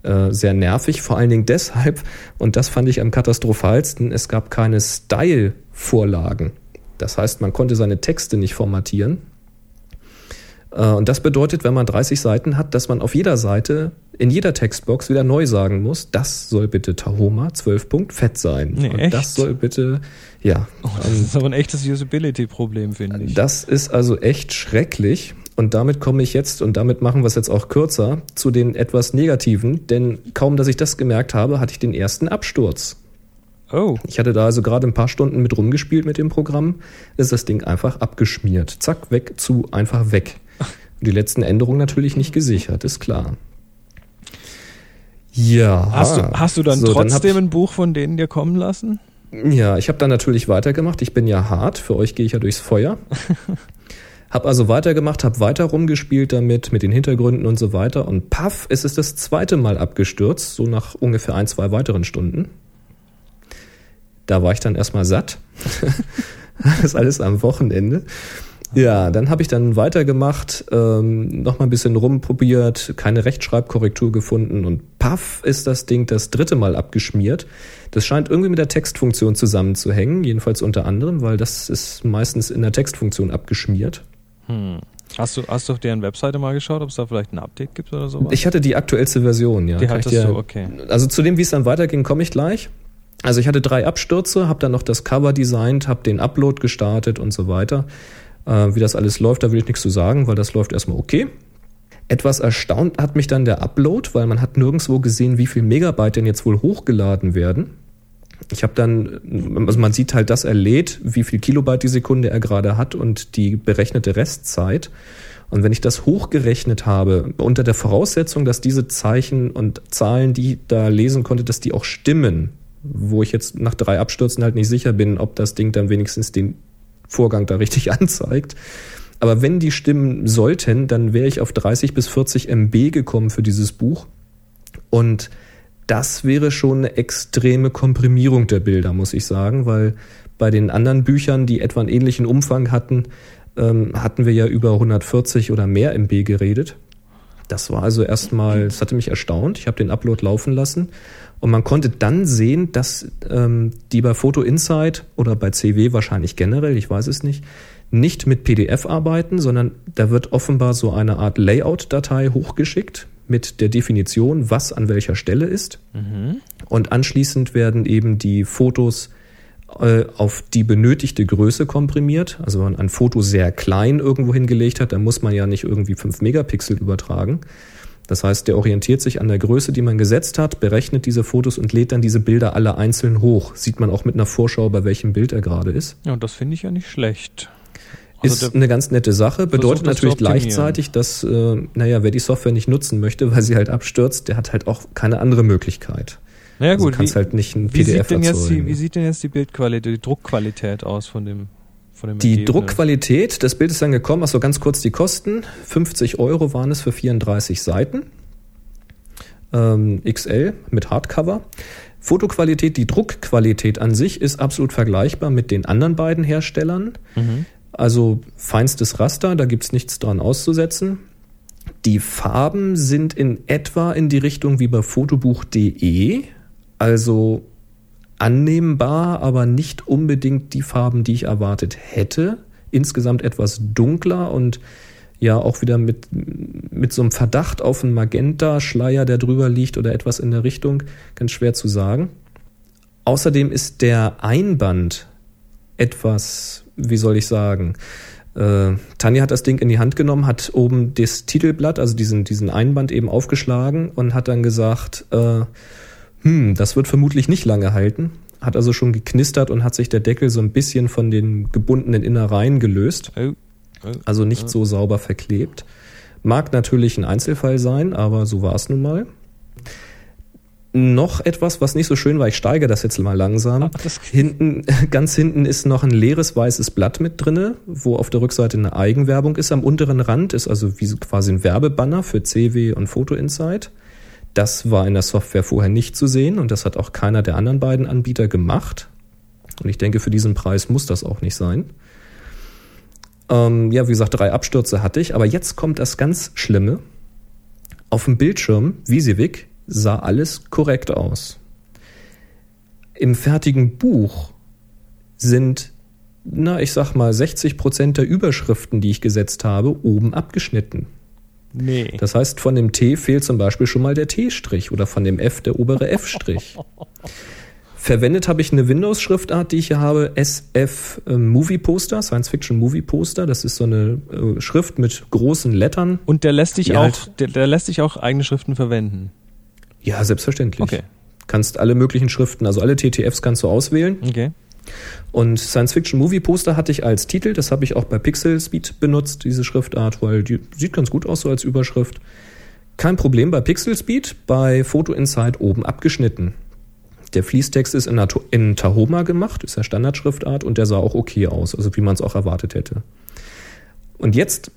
Äh, sehr nervig, vor allen Dingen deshalb, und das fand ich am katastrophalsten, es gab keine Style-Vorlagen. Das heißt, man konnte seine Texte nicht formatieren. Äh, und das bedeutet, wenn man 30 Seiten hat, dass man auf jeder Seite in jeder Textbox wieder neu sagen muss, das soll bitte Tahoma 12 Punkt fett sein. Nee, und echt? das soll bitte, ja. Oh, das ist aber ein echtes Usability-Problem, finde ich. Das ist also echt schrecklich. Und damit komme ich jetzt, und damit machen wir es jetzt auch kürzer, zu den etwas negativen, denn kaum, dass ich das gemerkt habe, hatte ich den ersten Absturz. Oh. Ich hatte da also gerade ein paar Stunden mit rumgespielt mit dem Programm, ist das Ding einfach abgeschmiert. Zack, weg, zu, einfach weg. Die letzten Änderungen natürlich nicht gesichert, ist klar. Ja. Hast du, hast du dann So, dann trotzdem ich- ein Buch von denen dir kommen lassen? Ja, ich habe dann natürlich weitergemacht. Ich bin ja hart, für euch gehe ich ja durchs Feuer. hab also weitergemacht, hab weiter rumgespielt damit, mit den Hintergründen und so weiter. Und paff, es ist das zweite Mal abgestürzt, so nach ungefähr ein, zwei weiteren Stunden. Da war ich dann erstmal satt. das ist alles am Wochenende. Ja, dann habe ich dann weitergemacht, ähm, noch mal ein bisschen rumprobiert, keine Rechtschreibkorrektur gefunden und paff ist das Ding das dritte Mal abgeschmiert. Das scheint irgendwie mit der Textfunktion zusammenzuhängen, jedenfalls unter anderem, weil das ist meistens in der Textfunktion abgeschmiert. Hast du, hast du auf deren Webseite mal geschaut, ob es da vielleicht ein Update gibt oder sowas? Ich hatte die aktuellste Version, ja. Die hattest dir- du, okay. Also zu dem, wie es dann weiterging, komme ich gleich. Also ich hatte drei Abstürze, habe dann noch das Cover designt, habe den Upload gestartet und so weiter. Äh, wie das alles läuft, da will ich nichts zu sagen, weil das läuft erstmal okay. Etwas erstaunt hat mich dann der Upload, weil man hat nirgendwo gesehen, wie viel Megabyte denn jetzt wohl hochgeladen werden. Ich habe dann, also man sieht halt, dass er lädt, wie viel Kilobyte die Sekunde er gerade hat und die berechnete Restzeit. Und wenn ich das hochgerechnet habe, unter der Voraussetzung, dass diese Zeichen und Zahlen, die ich da lesen konnte, dass die auch stimmen, wo ich jetzt nach drei Abstürzen halt nicht sicher bin, ob das Ding dann wenigstens den Vorgang da richtig anzeigt. Aber wenn die stimmen sollten, dann wäre ich auf 30 bis 40 MB gekommen für dieses Buch. Und das wäre schon eine extreme Komprimierung der Bilder, muss ich sagen, weil bei den anderen Büchern, die etwa einen ähnlichen Umfang hatten, ähm, hatten wir ja über 140 oder mehr MB geredet. Das war also erstmal, das hatte mich erstaunt. Ich habe den Upload laufen lassen und man konnte dann sehen, dass ähm, die bei Photo Insight oder bei CW wahrscheinlich generell, ich weiß es nicht, nicht mit PDF arbeiten, sondern da wird offenbar so eine Art Layout-Datei hochgeschickt mit der Definition, was an welcher Stelle ist. Und anschließend werden eben die Fotos äh, auf die benötigte Größe komprimiert. Also wenn man ein Foto sehr klein irgendwo hingelegt hat, dann muss man ja nicht irgendwie 5 Megapixel übertragen. Das heißt, der orientiert sich an der Größe, die man gesetzt hat, berechnet diese Fotos und lädt dann diese Bilder alle einzeln hoch. Sieht man auch mit einer Vorschau, bei welchem Bild er gerade ist. Ja, das finde ich ja nicht schlecht. Ist Also der- eine ganz nette Sache, bedeutet natürlich gleichzeitig, dass, äh, naja, wer die Software nicht nutzen möchte, weil sie halt abstürzt, der hat halt auch keine andere Möglichkeit. naja, also gut, du kannst wie, halt nicht ein wie, PDF sieht denn jetzt die, erzeugen. wie sieht denn jetzt die Bildqualität, die Druckqualität aus von dem, von dem Die Ergebnis? Druckqualität, das Bild ist dann gekommen, achso ganz kurz die Kosten. 50 Euro waren es für 34 Seiten. Ähm, XL mit Hardcover. Fotoqualität, die Druckqualität an sich ist absolut vergleichbar mit den anderen beiden Herstellern. Mhm. Also feinstes Raster, da gibt's nichts dran auszusetzen. Die Farben sind in etwa in die Richtung wie bei fotobuch.de. Also annehmbar, aber nicht unbedingt die Farben, die ich erwartet hätte. Insgesamt etwas dunkler und ja auch wieder mit, mit so einem Verdacht auf einen Magenta-Schleier, der drüber liegt oder etwas in der Richtung. Ganz schwer zu sagen. Außerdem ist der Einband etwas, wie soll ich sagen, äh, Tanja hat das Ding in die Hand genommen, hat oben das Titelblatt, also diesen, diesen Einband eben aufgeschlagen und hat dann gesagt, äh, hm, das wird vermutlich nicht lange halten. Hat also schon geknistert und hat sich der Deckel so ein bisschen von den gebundenen Innereien gelöst. Also nicht so sauber verklebt. Mag natürlich ein Einzelfall sein, aber so war es nun mal. Noch etwas, was nicht so schön war, ich steige das jetzt mal langsam. Ach, hinten, ganz hinten ist noch ein leeres weißes Blatt mit drinne, wo auf der Rückseite eine Eigenwerbung ist. Am unteren Rand ist also wie quasi ein Werbebanner für CW und Photo Insight. Das war in der Software vorher nicht zu sehen und das hat auch keiner der anderen beiden Anbieter gemacht. Und ich denke, für diesen Preis muss das auch nicht sein. Ähm, ja, wie gesagt, drei Abstürze hatte ich, aber jetzt kommt das ganz Schlimme. Auf dem Bildschirm, Visivik, sah alles korrekt aus. Im fertigen Buch sind, na, ich sag mal, 60 Prozent der Überschriften, die ich gesetzt habe, oben abgeschnitten. Nee. Das heißt, von dem T fehlt zum Beispiel schon mal der T-Strich oder von dem F der obere F-Strich. Verwendet habe ich eine Windows-Schriftart, die ich hier habe, SF äh, Movie Poster, Science Fiction Movie Poster. Das ist so eine äh, Schrift mit großen Lettern. Und der lässt sich auch, halt der, der lässt sich auch eigene Schriften verwenden. Ja, selbstverständlich. Okay. Kannst alle möglichen Schriften, also alle TTFs kannst du auswählen. Okay. Und Science Fiction Movie Poster hatte ich als Titel, das habe ich auch bei Pixel Speed benutzt, diese Schriftart, weil die sieht ganz gut aus so als Überschrift. Kein Problem bei Pixel Speed, bei Photo Insight oben abgeschnitten. Der Fließtext ist in, in Tahoma gemacht, ist ja Standardschriftart und der sah auch okay aus, also wie man es auch erwartet hätte. Und jetzt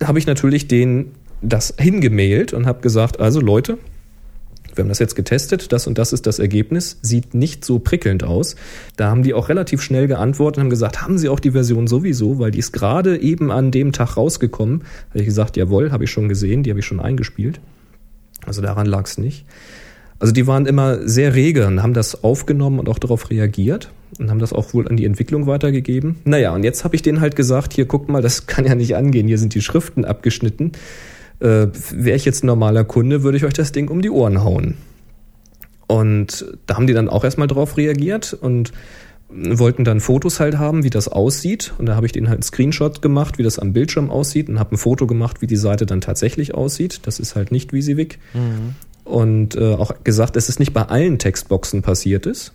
habe ich natürlich den das hingemailt und habe gesagt, also Leute, wir haben das jetzt getestet, das und das ist das Ergebnis, sieht nicht so prickelnd aus. Da haben die auch relativ schnell geantwortet und haben gesagt, haben Sie auch die Version sowieso, weil die ist gerade eben an dem Tag rausgekommen. Habe ich gesagt, jawohl, habe ich schon gesehen, die habe ich schon eingespielt. Also daran lag es nicht. Also die waren immer sehr rege und haben das aufgenommen und auch darauf reagiert und haben das auch wohl an die Entwicklung weitergegeben. Naja, und jetzt habe ich denen halt gesagt, hier guck mal, das kann ja nicht angehen, hier sind die Schriften abgeschnitten. Äh, Wäre ich jetzt ein normaler Kunde, würde ich euch das Ding um die Ohren hauen. Und da haben die dann auch erstmal drauf reagiert und wollten dann Fotos halt haben, wie das aussieht. Und da habe ich denen halt einen Screenshot gemacht, wie das am Bildschirm aussieht und habe ein Foto gemacht, wie die Seite dann tatsächlich aussieht. Das ist halt nicht Visivik. Mhm. Und äh, auch gesagt, dass es nicht bei allen Textboxen passiert ist,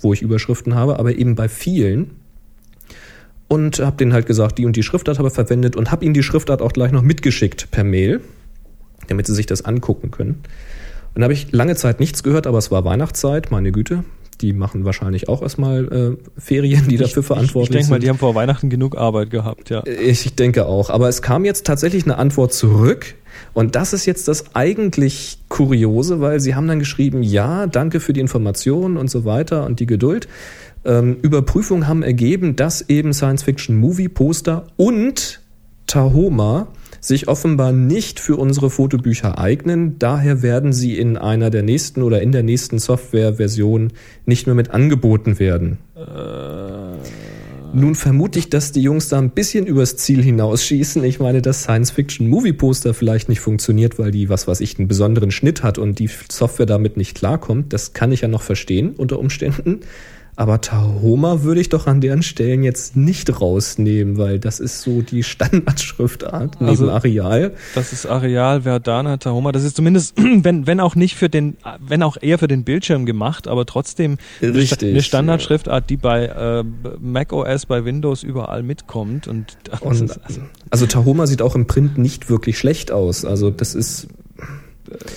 wo ich Überschriften habe, aber eben bei vielen und habe denen halt gesagt, die und die Schriftart habe verwendet und habe ihnen die Schriftart auch gleich noch mitgeschickt per Mail, damit sie sich das angucken können. Und da habe ich lange Zeit nichts gehört, aber es war Weihnachtszeit, meine Güte. Die machen wahrscheinlich auch erstmal äh, Ferien, die dafür verantwortlich ich, ich sind. Ich denke mal, die haben vor Weihnachten genug Arbeit gehabt, ja. Ich denke auch. Aber es kam jetzt tatsächlich eine Antwort zurück. Und das ist jetzt das eigentlich Kuriose, weil sie haben dann geschrieben, ja, danke für die Informationen und so weiter und die Geduld. Ähm, Überprüfungen haben ergeben, dass eben Science-Fiction-Movie-Poster und Tahoma sich offenbar nicht für unsere Fotobücher eignen. Daher werden sie in einer der nächsten oder in der nächsten Softwareversion nicht mehr mit angeboten werden. Äh. Nun vermute ich, dass die Jungs da ein bisschen übers Ziel hinausschießen. Ich meine, dass Science-Fiction-Movie-Poster vielleicht nicht funktioniert, weil die, was weiß ich, einen besonderen Schnitt hat und die Software damit nicht klarkommt. Das kann ich ja noch verstehen unter Umständen. Aber Tahoma würde ich doch an deren Stellen jetzt nicht rausnehmen, weil das ist so die Standardschriftart neben also, Areal. Das ist Areal, Verdana, Tahoma. Das ist zumindest, wenn, wenn auch nicht für den, wenn auch eher für den Bildschirm gemacht, aber trotzdem Richtig, eine Standardschriftart, die bei äh, Mac OS, bei Windows überall mitkommt. Und, und also Tahoma sieht auch im Print nicht wirklich schlecht aus. Also das ist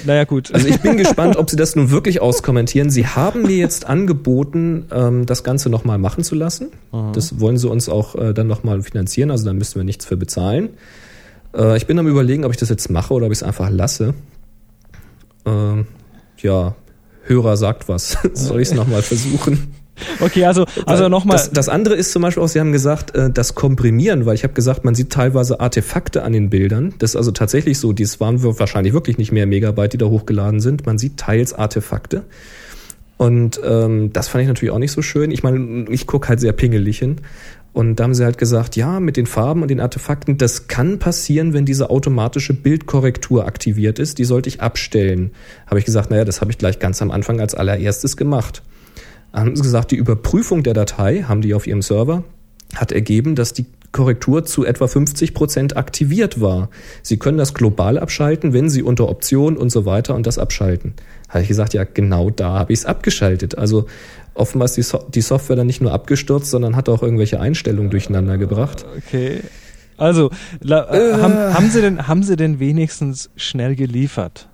naja, gut. Also ich bin gespannt, ob Sie das nun wirklich auskommentieren. Sie haben mir jetzt angeboten, ähm, das Ganze nochmal machen zu lassen. Aha. Das wollen Sie uns auch äh, dann nochmal finanzieren, also da müssen wir nichts für bezahlen. Äh, ich bin am überlegen, ob ich das jetzt mache oder ob ich es einfach lasse. Äh, ja, Hörer sagt was. Soll ich es nochmal versuchen? Okay, also, also nochmal. Das, das andere ist zum Beispiel auch, Sie haben gesagt, äh, das Komprimieren, weil ich habe gesagt, man sieht teilweise Artefakte an den Bildern. Das ist also tatsächlich so, dies waren wahrscheinlich wirklich nicht mehr Megabyte, die da hochgeladen sind. Man sieht teils Artefakte. Und ähm, das fand ich natürlich auch nicht so schön. Ich meine, ich gucke halt sehr pingelig hin. Und da haben sie halt gesagt, ja, mit den Farben und den Artefakten, das kann passieren, wenn diese automatische Bildkorrektur aktiviert ist. Die sollte ich abstellen. Habe ich gesagt, naja, das habe ich gleich ganz am Anfang als allererstes gemacht. Haben sie gesagt, die Überprüfung der Datei haben die auf ihrem Server, hat ergeben, dass die Korrektur zu etwa 50 Prozent aktiviert war. Sie können das global abschalten, wenn Sie unter Option und so weiter und das abschalten. Habe ich gesagt, ja, genau da habe ich es abgeschaltet. Also offenbar ist die, so die Software dann nicht nur abgestürzt, sondern hat auch irgendwelche Einstellungen durcheinander gebracht. Okay. Also, äh, haben, haben, Sie denn, haben Sie denn wenigstens schnell geliefert?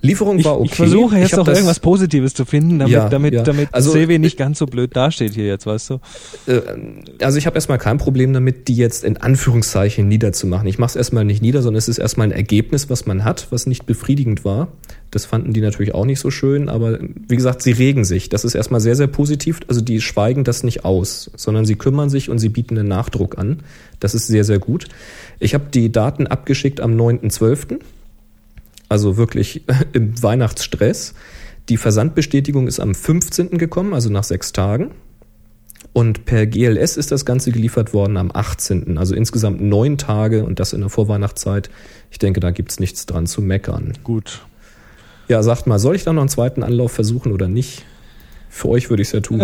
Lieferung war okay. Ich versuche jetzt noch irgendwas Positives zu finden, damit, ja, damit, ja. damit also, CW nicht ganz so blöd dasteht hier jetzt, weißt du? Äh, also ich habe erstmal kein Problem damit, die jetzt in Anführungszeichen niederzumachen. Ich mache es erstmal nicht nieder, sondern es ist erstmal ein Ergebnis, was man hat, was nicht befriedigend war. Das fanden die natürlich auch nicht so schön, aber wie gesagt, sie regen sich. Das ist erstmal sehr, sehr positiv. Also die schweigen das nicht aus, sondern sie kümmern sich und sie bieten einen Nachdruck an. Das ist sehr, sehr gut. Ich habe die Daten abgeschickt am 9.12 also wirklich im Weihnachtsstress. Die Versandbestätigung ist am 15. gekommen, also nach sechs Tagen. Und per GLS ist das Ganze geliefert worden am 18. Also insgesamt neun Tage und das in der Vorweihnachtszeit. Ich denke, da gibt's nichts dran zu meckern. Gut. Ja, sagt mal, soll ich da noch einen zweiten Anlauf versuchen oder nicht? Für euch würde ich es ja tun.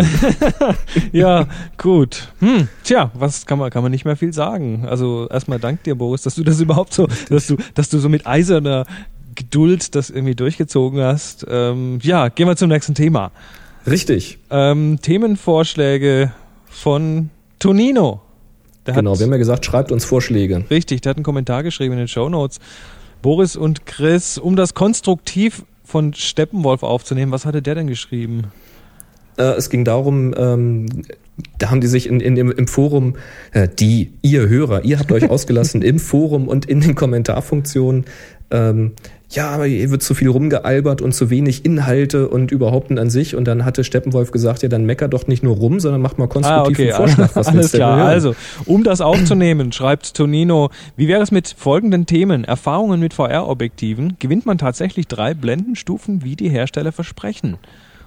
ja, gut. Hm, tja, was kann man, kann man nicht mehr viel sagen. Also erstmal dank dir, Boris, dass du das überhaupt so, dass du, dass du so mit eiserner Geduld das irgendwie durchgezogen hast. Ähm, ja, gehen wir zum nächsten Thema. Richtig. Ähm, Themenvorschläge von Tonino. Der genau, hat, wir haben ja gesagt, schreibt uns Vorschläge. Richtig, der hat einen Kommentar geschrieben in den Show Notes. Boris und Chris, um das konstruktiv von Steppenwolf aufzunehmen, was hatte der denn geschrieben? Äh, es ging darum, ähm, da haben die sich in, in, im, im Forum, äh, die, ihr Hörer, ihr habt euch ausgelassen im Forum und in den Kommentarfunktionen ähm, ja, aber hier wird zu viel rumgealbert und zu wenig Inhalte und überhaupt an sich. Und dann hatte Steppenwolf gesagt, ja, dann mecker doch nicht nur rum, sondern mach mal konstruktiv ah, okay. Vorschlag. Was Alles klar. Also, um das aufzunehmen, schreibt Tonino, wie wäre es mit folgenden Themen? Erfahrungen mit VR-Objektiven. Gewinnt man tatsächlich drei Blendenstufen, wie die Hersteller versprechen?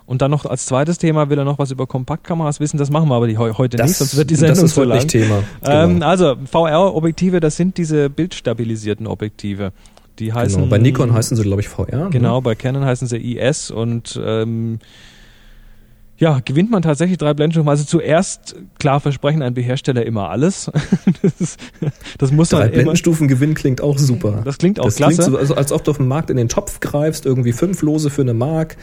Und dann noch als zweites Thema will er noch was über Kompaktkameras wissen. Das machen wir aber die, heute das, nicht, sonst wird die Sendung das ist zu lang. Thema. Ähm, genau. also VR-Objektive, das sind diese bildstabilisierten Objektive. Die heißen, genau, bei Nikon heißen sie, glaube ich, VR. Ne? Genau, ne? bei Canon heißen sie IS und ähm, ja, gewinnt man tatsächlich drei Blendenstufen. Also zuerst, klar, versprechen ein Hersteller immer alles. das, das muss drei Blendenstufen gewinnen klingt auch super. Das klingt auch das klasse. Klingt so, also als ob du auf dem Markt in den Topf greifst, irgendwie fünf Lose für eine Mark,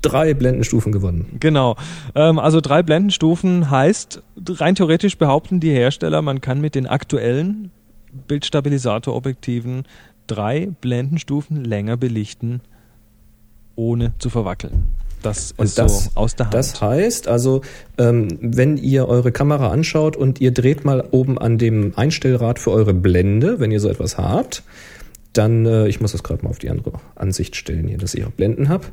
drei Blendenstufen gewonnen. Genau. Ähm, also drei Blendenstufen heißt, rein theoretisch behaupten die Hersteller, man kann mit den aktuellen Bildstabilisatorobjektiven drei Blendenstufen länger belichten, ohne zu verwackeln. Das ist das, so aus der Hand. Das heißt also, ähm, wenn ihr eure Kamera anschaut und ihr dreht mal oben an dem Einstellrad für eure Blende, wenn ihr so etwas habt, dann, äh, ich muss das gerade mal auf die andere Ansicht stellen hier, dass ich auch Blenden habe.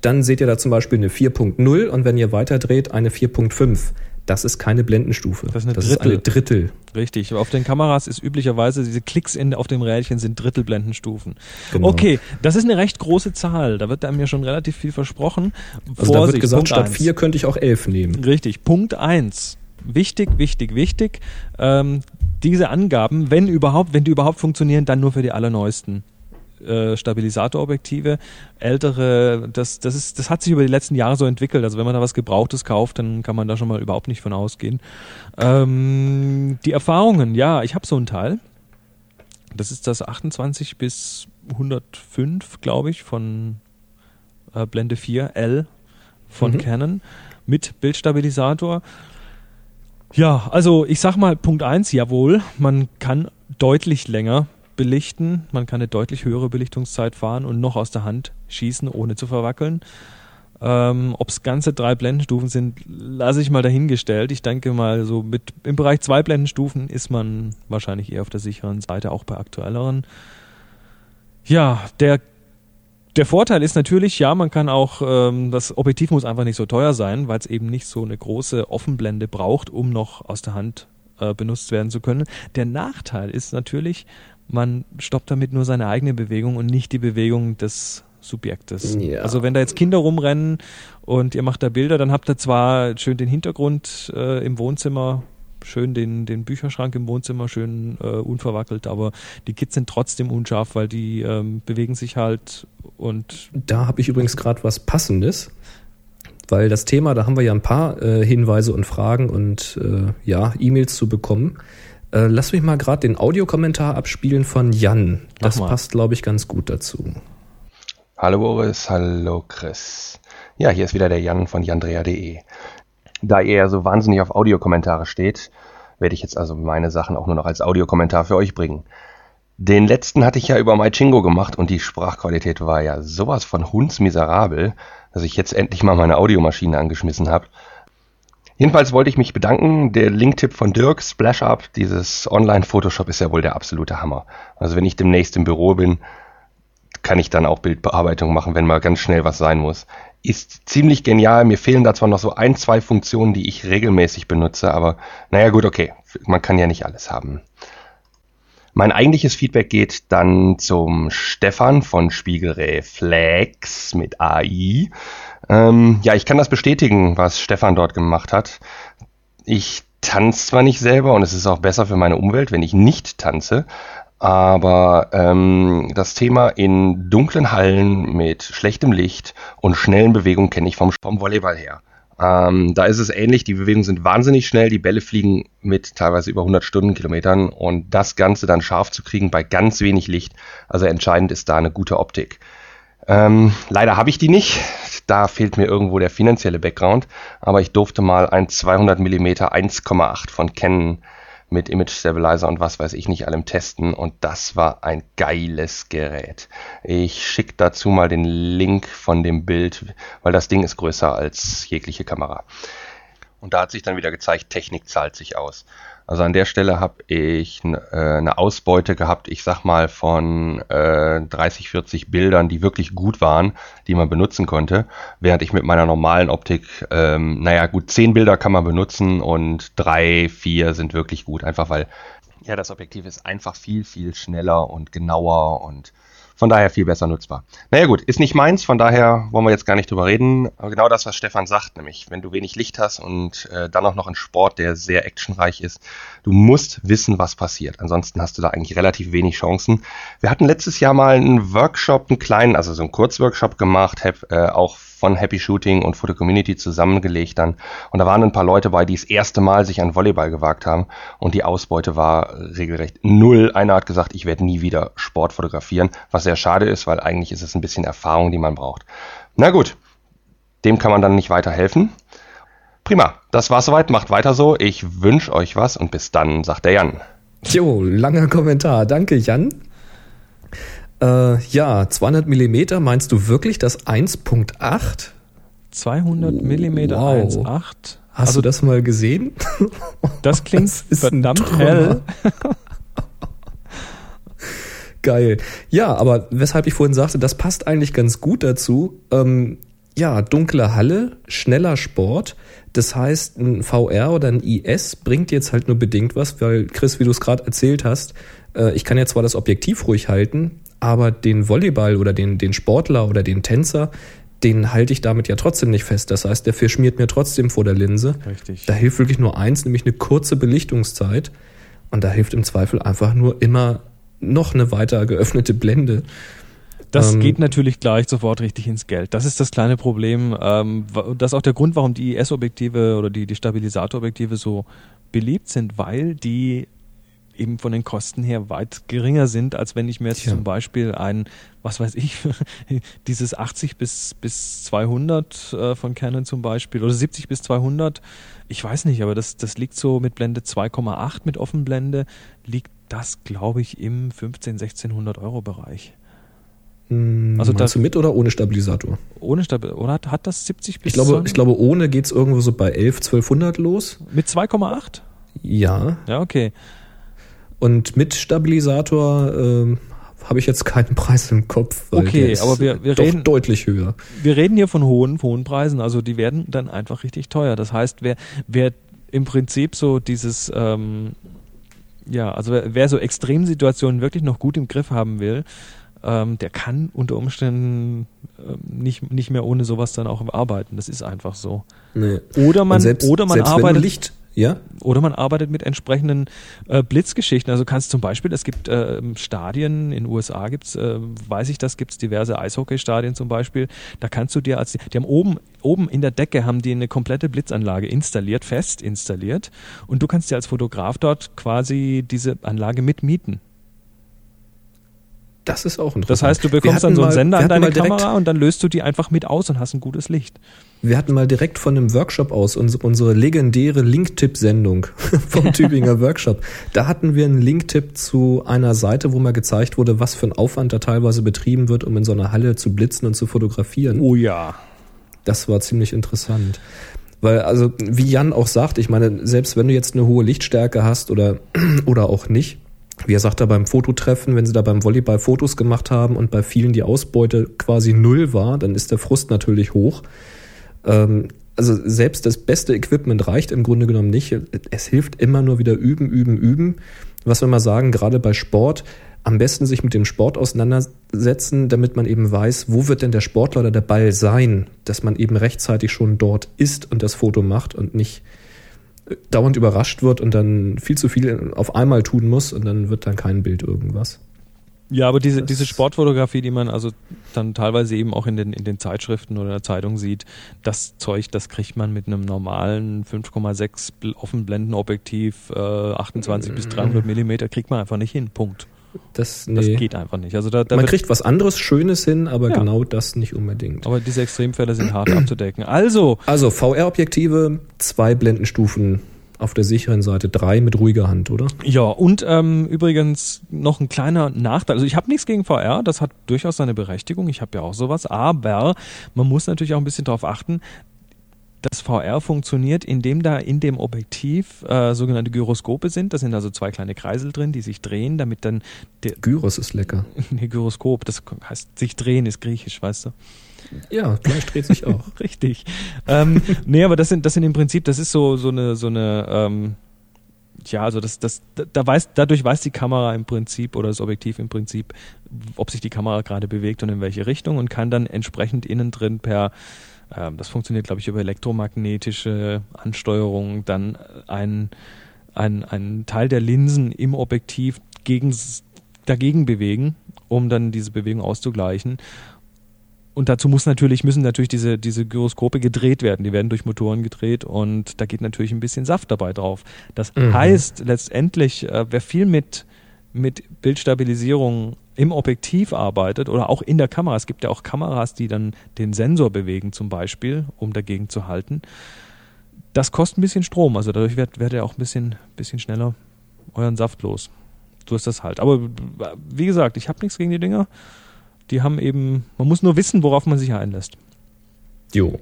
Dann seht ihr da zum Beispiel eine 4.0 und wenn ihr weiter dreht, eine 4.5. Das ist keine Blendenstufe. Das ist eine, das Drittel. Ist eine Drittel. Richtig. Auf den Kameras ist üblicherweise diese Klicks in, auf dem Rädchen sind Drittelblendenstufen. Genau. Okay, das ist eine recht große Zahl. Da wird einem ja schon relativ viel versprochen. Also Vorsicht, da wird gesagt, Punkt statt 4 könnte ich auch 11 nehmen. Richtig. Punkt 1. Wichtig, wichtig, wichtig. Ähm, diese Angaben, wenn überhaupt, wenn die überhaupt funktionieren, dann nur für die allerneuesten. Äh, Stabilisatorobjektive. Ältere, das, das, ist, das hat sich über die letzten Jahre so entwickelt. Also wenn man da was Gebrauchtes kauft, dann kann man da schon mal überhaupt nicht von ausgehen. Ähm, die Erfahrungen, ja, ich habe so ein Teil. Das ist das 28 bis 105, glaube ich, von äh, Blende 4 L von mhm. Canon mit Bildstabilisator. Ja, also ich sag mal Punkt 1, jawohl, man kann deutlich länger belichten. Man kann eine deutlich höhere Belichtungszeit fahren und noch aus der Hand schießen, ohne zu verwackeln. Ähm, Ob es ganze drei Blendenstufen sind, lasse ich mal dahingestellt. Ich denke mal, so mit im Bereich zwei Blendenstufen ist man wahrscheinlich eher auf der sicheren Seite, auch bei aktuelleren. Ja, der der Vorteil ist natürlich, ja, man kann auch, ähm, das Objektiv muss einfach nicht so teuer sein, weil es eben nicht so eine große Offenblende braucht, um noch aus der Hand äh, benutzt werden zu können. Der Nachteil ist natürlich, man stoppt damit nur seine eigene Bewegung und nicht die Bewegung des Subjektes. Ja. Also wenn da jetzt Kinder rumrennen und ihr macht da Bilder, dann habt ihr zwar schön den Hintergrund äh, im Wohnzimmer, schön den, den Bücherschrank im Wohnzimmer, schön äh, unverwackelt, aber die Kids sind trotzdem unscharf, weil die ähm, bewegen sich halt und. Da habe ich übrigens gerade was Passendes, weil das Thema, da haben wir ja ein paar äh, Hinweise und Fragen und äh, ja, E-Mails zu bekommen. Äh, lass mich mal gerade den Audiokommentar abspielen von Jan. Das passt, glaube ich, ganz gut dazu. Hallo Boris, hallo Chris. Ja, hier ist wieder der Jan von jandrea.de. Da ihr ja so wahnsinnig auf Audiokommentare steht, werde ich jetzt also meine Sachen auch nur noch als Audiokommentar für euch bringen. Den letzten hatte ich ja über MyChingo gemacht und die Sprachqualität war ja sowas von hundsmiserabel, dass ich jetzt endlich mal meine Audiomaschine angeschmissen habe. Jedenfalls wollte ich mich bedanken. Der Linktipp von Dirk, Splash Up, dieses Online-Photoshop ist ja wohl der absolute Hammer. Also wenn ich demnächst im Büro bin, kann ich dann auch Bildbearbeitung machen, wenn mal ganz schnell was sein muss. Ist ziemlich genial. Mir fehlen da zwar noch so ein, zwei Funktionen, die ich regelmäßig benutze, aber naja gut, okay. Man kann ja nicht alles haben. Mein eigentliches Feedback geht dann zum Stefan von Spiegelreflex mit AI. Ähm, ja, ich kann das bestätigen, was Stefan dort gemacht hat. Ich tanze zwar nicht selber und es ist auch besser für meine Umwelt, wenn ich nicht tanze, aber ähm, das Thema in dunklen Hallen mit schlechtem Licht und schnellen Bewegungen kenne ich vom, vom Volleyball her. Ähm, da ist es ähnlich, die Bewegungen sind wahnsinnig schnell, die Bälle fliegen mit teilweise über 100 Stundenkilometern und das Ganze dann scharf zu kriegen bei ganz wenig Licht, also entscheidend ist da eine gute Optik. Ähm, leider habe ich die nicht, da fehlt mir irgendwo der finanzielle Background, aber ich durfte mal ein 200 mm 1,8 von Canon mit Image Stabilizer und was weiß ich nicht allem testen und das war ein geiles Gerät. Ich schicke dazu mal den Link von dem Bild, weil das Ding ist größer als jegliche Kamera. Und da hat sich dann wieder gezeigt, Technik zahlt sich aus. Also an der Stelle habe ich äh, eine Ausbeute gehabt, ich sag mal von äh, 30, 40 Bildern, die wirklich gut waren, die man benutzen konnte, während ich mit meiner normalen Optik, ähm, naja gut, 10 Bilder kann man benutzen und 3, 4 sind wirklich gut, einfach weil ja das Objektiv ist einfach viel, viel schneller und genauer und von daher viel besser nutzbar. Naja gut, ist nicht meins, von daher wollen wir jetzt gar nicht drüber reden. Aber genau das, was Stefan sagt, nämlich wenn du wenig Licht hast und äh, dann auch noch einen Sport, der sehr actionreich ist, du musst wissen, was passiert. Ansonsten hast du da eigentlich relativ wenig Chancen. Wir hatten letztes Jahr mal einen Workshop, einen kleinen, also so einen Kurzworkshop gemacht, hab, äh, auch von Happy Shooting und Photo Community zusammengelegt dann. Und da waren ein paar Leute bei, die das erste Mal sich an Volleyball gewagt haben. Und die Ausbeute war regelrecht null. Einer hat gesagt, ich werde nie wieder Sport fotografieren, was sehr schade ist, weil eigentlich ist es ein bisschen Erfahrung, die man braucht. Na gut, dem kann man dann nicht weiterhelfen. Prima, das war's soweit. Macht weiter so. Ich wünsche euch was und bis dann, sagt der Jan. Jo, langer Kommentar. Danke, Jan. Äh, ja, 200 Millimeter, meinst du wirklich das 1.8? 200 Millimeter wow. 1.8? Hast also, du das mal gesehen? Das klingt das verdammt hell. Geil. Ja, aber weshalb ich vorhin sagte, das passt eigentlich ganz gut dazu. Ähm, ja, dunkle Halle, schneller Sport. Das heißt, ein VR oder ein IS bringt jetzt halt nur bedingt was, weil Chris, wie du es gerade erzählt hast, äh, ich kann ja zwar das Objektiv ruhig halten, aber den Volleyball oder den, den Sportler oder den Tänzer, den halte ich damit ja trotzdem nicht fest. Das heißt, der verschmiert mir trotzdem vor der Linse. Richtig. Da hilft wirklich nur eins, nämlich eine kurze Belichtungszeit. Und da hilft im Zweifel einfach nur immer noch eine weiter geöffnete Blende. Das ähm, geht natürlich gleich sofort richtig ins Geld. Das ist das kleine Problem. Ähm, das ist auch der Grund, warum die IS-Objektive oder die, die Stabilisatorobjektive so beliebt sind, weil die eben von den Kosten her weit geringer sind, als wenn ich mir jetzt ja. zum Beispiel ein, was weiß ich, dieses 80 bis, bis 200 äh, von Canon zum Beispiel oder 70 bis 200, ich weiß nicht, aber das, das liegt so mit Blende 2,8 mit Offenblende, liegt das, glaube ich, im 15, 1600 Euro Bereich. Hm, also das, du mit oder ohne Stabilisator? Ohne Stabilisator. Oder hat, hat das 70 bis Ich glaube, ich glaube ohne geht es irgendwo so bei 11, 1200 los. Mit 2,8? Ja. Ja, okay. Und mit Stabilisator äh, habe ich jetzt keinen Preis im Kopf. okay, aber wir, wir reden deutlich höher. Wir reden hier von hohen, hohen Preisen. Also die werden dann einfach richtig teuer. Das heißt, wer, wer im Prinzip so dieses ähm, ja, also wer, so Extremsituationen wirklich noch gut im Griff haben will, ähm, der kann unter Umständen ähm, nicht, nicht mehr ohne sowas dann auch arbeiten. Das ist einfach so. Nee. Oder man, selbst, oder man arbeitet. Licht, ja? Oder man arbeitet mit entsprechenden äh, Blitzgeschichten. Also kannst zum Beispiel, es gibt äh, Stadien, in den USA gibt's, äh, weiß ich das, gibt's diverse Eishockeystadien zum Beispiel. Da kannst du dir als, die haben oben, oben in der Decke haben die eine komplette Blitzanlage installiert, fest installiert. Und du kannst dir als Fotograf dort quasi diese Anlage mitmieten. Das ist auch interessant. Das heißt, du bekommst dann so einen Sender an deine Kamera und dann löst du die einfach mit aus und hast ein gutes Licht. Wir hatten mal direkt von einem Workshop aus unsere, legendäre Link-Tipp-Sendung vom Tübinger Workshop. Da hatten wir einen Link-Tipp zu einer Seite, wo mal gezeigt wurde, was für ein Aufwand da teilweise betrieben wird, um in so einer Halle zu blitzen und zu fotografieren. Oh ja. Das war ziemlich interessant. Weil, also, wie Jan auch sagt, ich meine, selbst wenn du jetzt eine hohe Lichtstärke hast oder, oder auch nicht, wie er sagt da beim Fototreffen, wenn sie da beim Volleyball Fotos gemacht haben und bei vielen die Ausbeute quasi null war, dann ist der Frust natürlich hoch. Ähm, also selbst das beste Equipment reicht im Grunde genommen nicht. Es hilft immer nur wieder üben, üben, üben. Was wir mal sagen, gerade bei Sport, am besten sich mit dem Sport auseinandersetzen, damit man eben weiß, wo wird denn der Sportler oder der Ball sein, dass man eben rechtzeitig schon dort ist und das Foto macht und nicht äh, dauernd überrascht wird und dann viel zu viel auf einmal tun muss und dann wird dann kein Bild irgendwas. Ja, aber diese, Das- diese Sportfotografie, die man also dann teilweise eben auch in den, in den Zeitschriften oder der Zeitung sieht, das Zeug, das kriegt man mit einem normalen 5,6 Bl- Offenblendenobjektiv, äh, 28 bis 300 Millimeter, kriegt man einfach nicht hin. Punkt. Das, Das nee. geht einfach nicht. Also da, da man kriegt was anderes Schönes hin, aber Ja. genau das nicht unbedingt. aber diese Extremfälle sind hart abzudecken. Also, Also VR-Objektive, zwei Blendenstufen auf der sicheren Seite, drei mit ruhiger Hand, oder? Ja, und ähm, übrigens noch ein kleiner Nachteil. Also ich habe nichts gegen VR, das hat durchaus seine Berechtigung. Ich habe ja auch sowas, aber man muss natürlich auch ein bisschen darauf achten, dass VR funktioniert, indem da in dem Objektiv äh, sogenannte Gyroskope sind. Da sind also zwei kleine Kreisel drin, die sich drehen, damit dann der Gyros ist lecker. nee, Gyroskop, das heißt sich drehen, ist griechisch, weißt du? Ja, Fleisch dreht sich auch. Richtig. ähm, nee, aber das sind, das sind im Prinzip, das ist so, so eine, so eine, ähm, ja, also das, das, da- weiß, dadurch weiß die Kamera im Prinzip oder das Objektiv im Prinzip, ob sich die Kamera gerade bewegt und in welche Richtung und kann dann entsprechend innen drin per, ähm, das funktioniert glaube ich über elektromagnetische Ansteuerung, dann ein, ein, ein Teil der Linsen im Objektiv gegen, dagegen bewegen, um dann diese Bewegung auszugleichen. Und dazu muss natürlich, müssen natürlich diese, diese Gyroskope gedreht werden. Die werden durch Motoren gedreht und da geht natürlich ein bisschen Saft dabei drauf. Das Mhm. heißt, letztendlich, äh, wer viel mit, mit Bildstabilisierung im Objektiv arbeitet oder auch in der Kamera, es gibt ja auch Kameras, die dann den Sensor bewegen zum Beispiel, um dagegen zu halten. Das kostet ein bisschen Strom, also dadurch werdet ihr auch ein bisschen, bisschen schneller euren Saft los. So ist das halt. Aber wie gesagt, ich habe nichts gegen die Dinger. Die haben eben, man muss nur wissen, worauf man sich einlässt. Jo.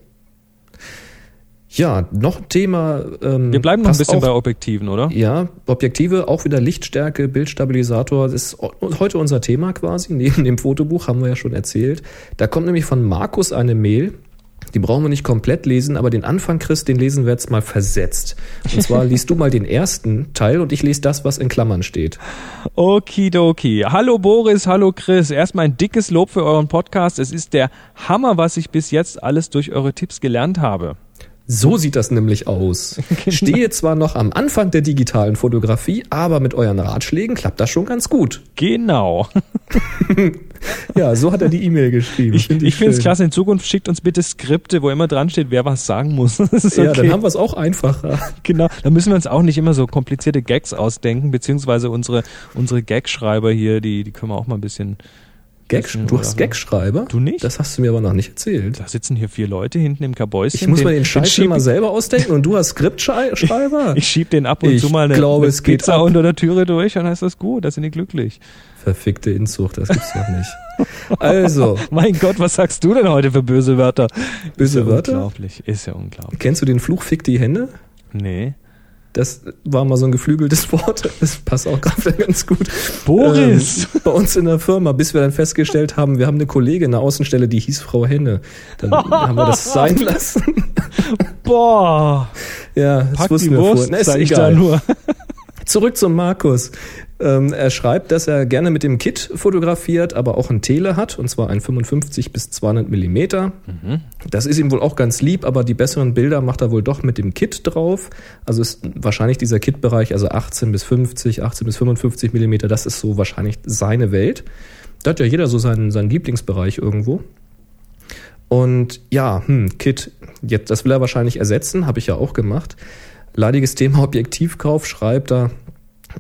Ja, noch ein Thema. Ähm, Wir bleiben noch ein bisschen auch, bei Objektiven, oder? Ja, Objektive, auch wieder Lichtstärke, Bildstabilisator. Das ist heute unser Thema quasi. Neben dem Fotobuch haben wir ja schon erzählt. Da kommt nämlich von Markus eine Mail. Die brauchen wir nicht komplett lesen, aber den Anfang, Chris, den lesen wir jetzt mal versetzt. Und zwar liest du mal den ersten Teil und ich lese das, was in Klammern steht. Okidoki. Hallo Boris, hallo Chris. Erstmal ein dickes Lob für euren Podcast. Es ist der Hammer, was ich bis jetzt alles durch eure Tipps gelernt habe. So sieht das nämlich aus. Stehe zwar noch am Anfang der digitalen Fotografie, aber mit euren Ratschlägen klappt das schon ganz gut. Genau. Ja, so hat er die E-Mail geschrieben. Ich, Find ich finde es klasse. In Zukunft schickt uns bitte Skripte, wo immer dran steht, wer was sagen muss. Ist Ja, okay. dann haben wir es auch einfacher. Genau, da müssen wir uns auch nicht immer so komplizierte Gags ausdenken, beziehungsweise unsere, unsere Gagschreiber hier, die, die können wir auch mal ein bisschen. Gag, du hast oder- Gagschreiber? Du nicht? Das hast du mir aber noch nicht erzählt. Da sitzen hier vier Leute hinten im Kabäuschen. Ich muss mir den Scheiß immer selber ausdenken und du hast Skriptschreiber? Ich schieb den ab und Ich zu mal eine, glaube, eine es geht Pizza ab. unter der Türe durch, dann ist das gut, da sind die glücklich. Verfickte Inzucht, das gibt's doch nicht. Also, Mein Gott, was sagst du denn heute für böse Wörter? Böse ist ja Wörter? Unglaublich, ist ja unglaublich. kennst du den Fluch Fick die Hände? Nee. Das war mal so ein geflügeltes Wort. Das passt auch gerade ganz gut. Boris! Ähm, bei uns in der Firma, bis wir dann festgestellt haben, wir haben eine Kollegin in der Außenstelle, die hieß Frau Henne. Dann haben wir das sein lassen. Boah! Ja, das Pack wussten die wir Wurst, vorher. Na, ist ich da nur. Zurück zum Markus. Ähm, er schreibt, dass er gerne mit dem Kit fotografiert, aber auch ein Tele hat, und zwar ein 55 bis 200 Millimeter. Mhm. Das ist ihm wohl auch ganz lieb, aber die besseren Bilder macht er wohl doch mit dem Kit drauf. Also ist wahrscheinlich dieser Kit-Bereich, also 18 bis 50, 18 bis 55 Millimeter, das ist so wahrscheinlich seine Welt. Da hat ja jeder so seinen, seinen Lieblingsbereich irgendwo. Und ja, hm, Kit, jetzt, das will er wahrscheinlich ersetzen, habe ich ja auch gemacht. Leidiges Thema Objektivkauf schreibt er,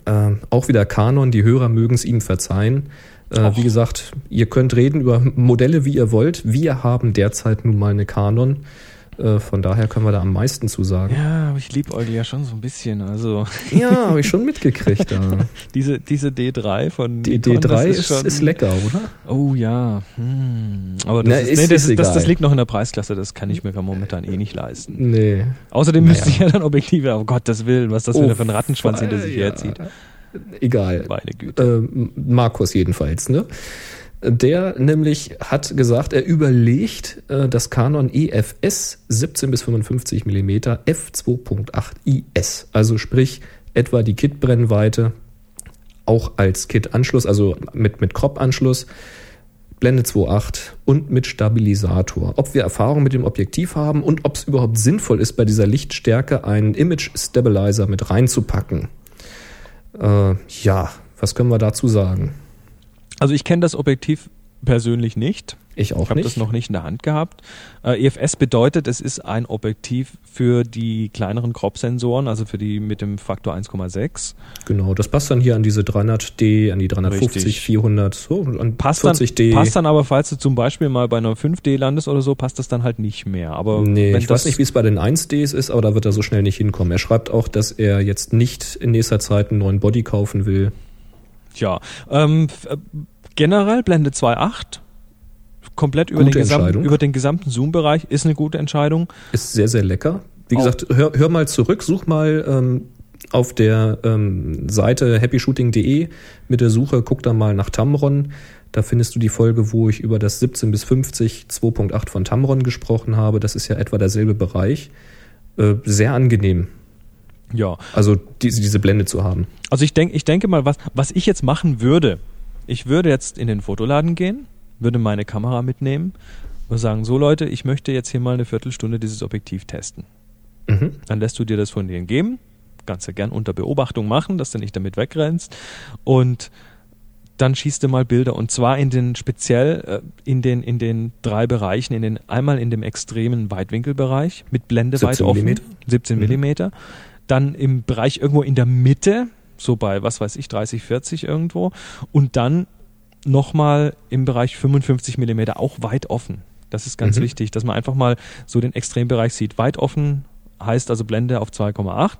äh, auch wieder Canon, die Hörer mögen es ihm verzeihen. Äh, wie gesagt, ihr könnt reden über Modelle, wie ihr wollt. Wir haben derzeit nun mal eine Canon. Äh, von daher können wir da am meisten zu sagen. Ja, aber ich liebe Olli ja schon so ein bisschen. Also ja, habe ich schon mitgekriegt. Ja. diese, diese D3 von Die Nikon, D3 ist, ist, ist, lecker, oder? Oh ja. Hm. Aber das, Na, ist, nee, das, ist das, das, liegt noch in der Preisklasse, das kann ich mir momentan eh nicht leisten. Nee. Außerdem naja. müsste ich ja dann Objektive, oh Gottes Willen, was das oh, wieder für ein Rattenschwanz hinter sich ja. herzieht. Egal. Meine Güte. Äh, Markus jedenfalls, ne? Der nämlich hat gesagt, er überlegt, äh, das Canon EFS 17 bis 55 mm f2.8 IS, also sprich etwa die Kit-Brennweite, auch als Kit-Anschluss, also mit, mit Crop-Anschluss, Blende 2.8 und mit Stabilisator. Ob wir Erfahrung mit dem Objektiv haben und ob es überhaupt sinnvoll ist, bei dieser Lichtstärke einen Image Stabilizer mit reinzupacken. Äh, ja, was können wir dazu sagen? Also ich kenne das Objektiv persönlich nicht. Ich auch ich nicht. Ich habe das noch nicht in der Hand gehabt. Äh, EFS bedeutet, es ist ein Objektiv für die kleineren Crop-Sensoren, also für die mit dem Faktor 1,6. Genau, das passt dann hier an diese 300D, an die 350, Richtig. 400, so, an passt 40D. Dann, passt dann aber, falls du zum Beispiel mal bei einer 5D landest oder so, passt das dann halt nicht mehr. Aber nee, ich weiß nicht, wie es bei den 1Ds ist, aber da wird er so schnell nicht hinkommen. Er schreibt auch, dass er jetzt nicht in nächster Zeit einen neuen Body kaufen will. Tja, ähm, generell Blende 2.8 komplett über den, gesamten, über den gesamten Zoom-Bereich ist eine gute Entscheidung. Ist sehr, sehr lecker. Wie Auch. gesagt, hör, hör mal zurück, such mal ähm, auf der ähm, Seite happyshooting.de mit der Suche, guck da mal nach Tamron. Da findest du die Folge, wo ich über das 17 bis 50 2.8 von Tamron gesprochen habe. Das ist ja etwa derselbe Bereich. Äh, sehr angenehm. Ja. Also diese, diese Blende zu haben. Also ich denke, ich denke mal, was, was ich jetzt machen würde, ich würde jetzt in den Fotoladen gehen, würde meine Kamera mitnehmen und sagen, so Leute, ich möchte jetzt hier mal eine Viertelstunde dieses Objektiv testen. Mhm. Dann lässt du dir das von denen geben, kannst du gern unter Beobachtung machen, dass du nicht damit wegrennst und dann schießt du mal Bilder und zwar in den speziell äh, in den in den drei Bereichen, in den einmal in dem extremen Weitwinkelbereich mit Blende weit offen, mm. 17 mm, dann im Bereich irgendwo in der Mitte so bei, was weiß ich, 30, 40 irgendwo. Und dann nochmal im Bereich 55 Millimeter auch weit offen. Das ist ganz mhm. wichtig, dass man einfach mal so den Extrembereich sieht. Weit offen heißt also Blende auf 2,8 ähm,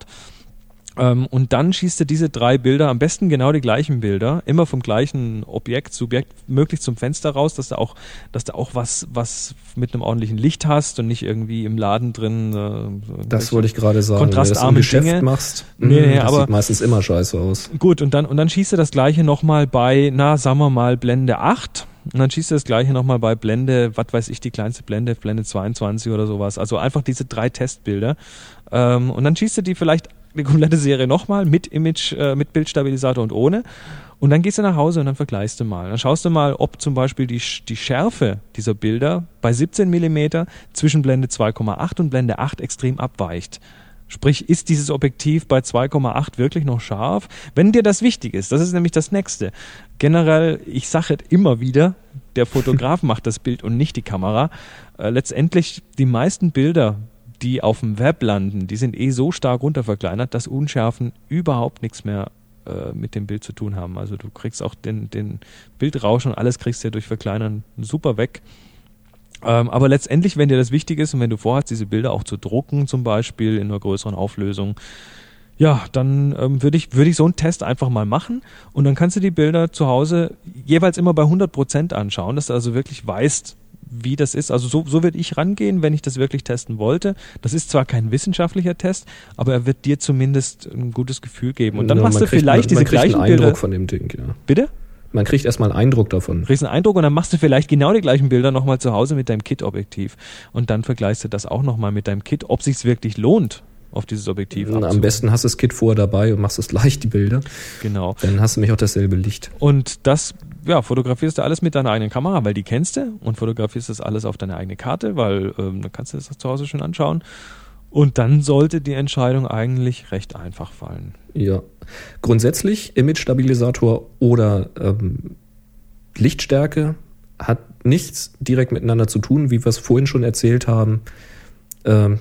und dann schießt er diese drei Bilder, am besten genau die gleichen Bilder, immer vom gleichen Objekt, Subjekt, möglichst zum Fenster raus, dass du auch, dass du auch was, was mit einem ordentlichen Licht hast und nicht irgendwie im Laden drin. Äh, das wollte ich gerade sagen. Kontrastarme Wenn du das im Geschäft Dinge. machst, nee, nee, das aber sieht meistens immer scheiße aus. Gut, und dann, und dann schießt er das gleiche nochmal bei, na, sagen wir mal, Blende 8. Und dann schießt er das gleiche nochmal bei Blende, was weiß ich, die kleinste Blende, Blende 22 oder sowas. Also einfach diese drei Testbilder. Ähm, und dann schießt er die vielleicht die komplette Serie nochmal mit Image, äh, mit Bildstabilisator und ohne. Und dann gehst du nach Hause und dann vergleichst du mal. Dann schaust du mal, ob zum Beispiel die, die Schärfe dieser Bilder bei 17 mm zwischen Blende 2,8 und Blende 8 extrem abweicht. Sprich, ist dieses Objektiv bei 2,8 wirklich noch scharf? Wenn dir das wichtig ist, das ist nämlich das nächste. Generell, ich sage immer wieder, der Fotograf macht das Bild und nicht die Kamera. Äh, letztendlich, die meisten Bilder, die auf dem Web landen, die sind eh so stark runterverkleinert, dass Unschärfen überhaupt nichts mehr äh, mit dem Bild zu tun haben. Also du kriegst auch den, den Bildrauschen und alles kriegst du ja durch Verkleinern super weg. Ähm, aber letztendlich, wenn dir das wichtig ist und wenn du vorhast, diese Bilder auch zu drucken, zum Beispiel in einer größeren Auflösung, ja, dann ähm, würde ich, würde ich so einen Test einfach mal machen und dann kannst du die Bilder zu Hause jeweils immer bei 100 Prozent anschauen, dass du also wirklich weißt, wie das ist. Also so, so würde ich rangehen, wenn ich das wirklich testen wollte. Das ist zwar kein wissenschaftlicher Test, aber er wird dir zumindest ein gutes Gefühl geben. Und dann ja, machst du kriegt, vielleicht man, man diese gleichen einen Eindruck Bilder. von dem Ding, ja. Bitte? Man kriegt erstmal einen Eindruck davon. Kriegst einen Eindruck und dann machst du vielleicht genau die gleichen Bilder nochmal zu Hause mit deinem Kit-Objektiv. Und dann vergleichst du das auch nochmal mit deinem Kit, ob sich's wirklich lohnt, auf dieses Objektiv. Na, am besten hast du das Kit vorher dabei und machst es gleich, die Bilder. Genau. Dann hast du nämlich auch dasselbe Licht. Und das, ja, fotografierst du alles mit deiner eigenen Kamera, weil die kennst du und fotografierst das alles auf deine eigene Karte, weil ähm, dann kannst du das zu Hause schön anschauen. Und dann sollte die Entscheidung eigentlich recht einfach fallen. Ja. Grundsätzlich Image-Stabilisator oder ähm, Lichtstärke hat nichts direkt miteinander zu tun, wie wir es vorhin schon erzählt haben. Ähm,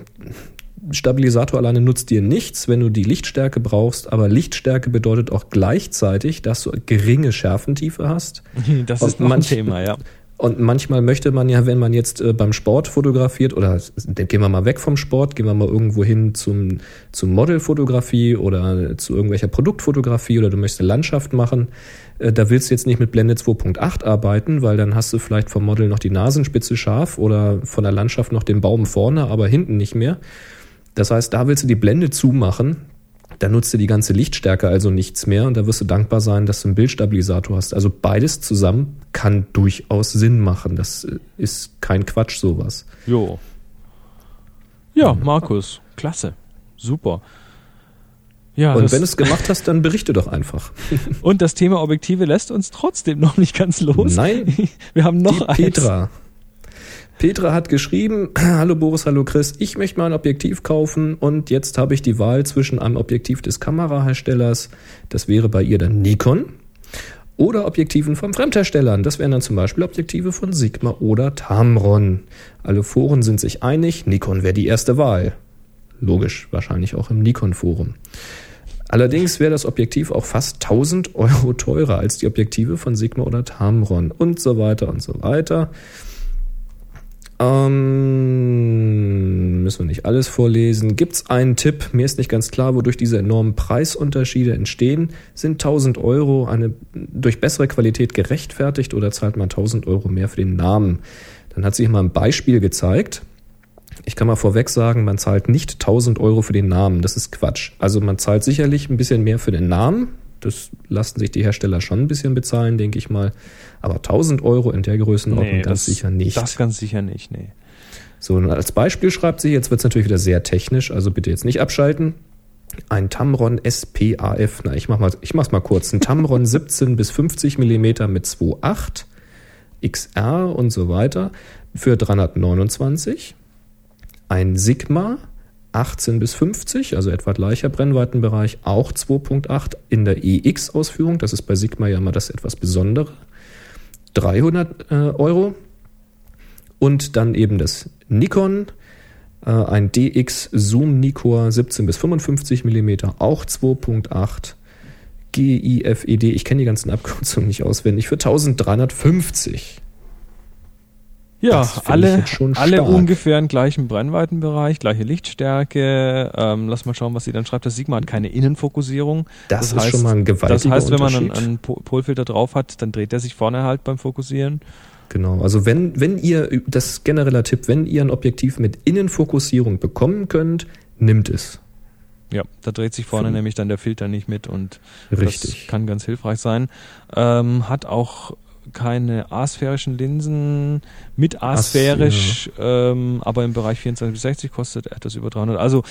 Stabilisator alleine nutzt dir nichts, wenn du die Lichtstärke brauchst, aber Lichtstärke bedeutet auch gleichzeitig, dass du geringe Schärfentiefe hast. Das ist noch manch, ein Thema, ja. Und manchmal möchte man ja, wenn man jetzt äh, beim Sport fotografiert, oder gehen wir mal weg vom Sport, gehen wir mal irgendwo hin zum, zum Modelfotografie oder zu irgendwelcher Produktfotografie oder du möchtest eine Landschaft machen, äh, da willst du jetzt nicht mit Blende 2.8 arbeiten, weil dann hast du vielleicht vom Model noch die Nasenspitze scharf oder von der Landschaft noch den Baum vorne, aber hinten nicht mehr. Das heißt, da willst du die Blende zumachen, da nutzt dir die ganze Lichtstärke also nichts mehr und da wirst du dankbar sein, dass du einen Bildstabilisator hast. Also beides zusammen kann durchaus Sinn machen. Das ist kein Quatsch, sowas. Jo. Ja, Markus, klasse. Super. Ja, und wenn du es gemacht hast, dann berichte doch einfach. und das Thema Objektive lässt uns trotzdem noch nicht ganz los. Nein. Wir haben noch die. Eins. Petra hat geschrieben, hallo Boris, hallo Chris, ich möchte mal ein Objektiv kaufen und jetzt habe ich die Wahl zwischen einem Objektiv des Kameraherstellers, das wäre bei ihr dann Nikon, oder Objektiven von Fremdherstellern, das wären dann zum Beispiel Objektive von Sigma oder Tamron. Alle Foren sind sich einig, Nikon wäre die erste Wahl. Logisch, wahrscheinlich auch im Nikon-Forum. Allerdings wäre das Objektiv auch fast 1000 Euro teurer als die Objektive von Sigma oder Tamron und so weiter und so weiter. Ähm, müssen wir nicht alles vorlesen. Gibt es einen Tipp? Mir ist nicht ganz klar, wodurch diese enormen Preisunterschiede entstehen. Sind 1000 Euro eine durch bessere Qualität gerechtfertigt oder zahlt man 1000 Euro mehr für den Namen? Dann hat sich mal ein Beispiel gezeigt. Ich kann mal vorweg sagen, man zahlt nicht 1000 Euro für den Namen. Das ist Quatsch. Also man zahlt sicherlich ein bisschen mehr für den Namen. Das lassen sich die Hersteller schon ein bisschen bezahlen, denke ich mal. Aber 1000 Euro in der Größenordnung nee, ganz das, sicher nicht. Das ganz sicher nicht, nee. So, und als Beispiel schreibt sie, jetzt wird es natürlich wieder sehr technisch, also bitte jetzt nicht abschalten. Ein Tamron SPAF, na, ich mach mal, ich mach's mal kurz. Ein Tamron 17 bis 50 Millimeter mit 2.8, XR und so weiter für 329. Ein Sigma 18 bis 50, also etwa gleicher Brennweitenbereich, auch 2.8 in der EX-Ausführung. Das ist bei Sigma ja mal das etwas Besondere. 300 äh, Euro. Und dann eben das Nikon, äh, ein DX Zoom Nikkor 17 bis 55 mm, auch 2.8. GIFED, ich kenne die ganzen Abkürzungen nicht auswendig, für 1350. Ja, alle, alle ungefähr im gleichen Brennweitenbereich, gleiche Lichtstärke. Ähm, lass mal schauen, was sie dann schreibt. Das Sigma hat keine Innenfokussierung. Das, das ist heißt, schon mal ein gewaltiger Das heißt, wenn man einen, einen Polfilter drauf hat, dann dreht der sich vorne halt beim Fokussieren. Genau, also wenn, wenn ihr, das genereller Tipp, wenn ihr ein Objektiv mit Innenfokussierung bekommen könnt, nimmt es. Ja, da dreht sich vorne nämlich dann der Filter nicht mit und Richtig. das kann ganz hilfreich sein. Ähm, hat auch keine asphärischen Linsen mit asphärisch, As, ja. ähm, aber im Bereich 24 bis 60 kostet etwas über 300. Also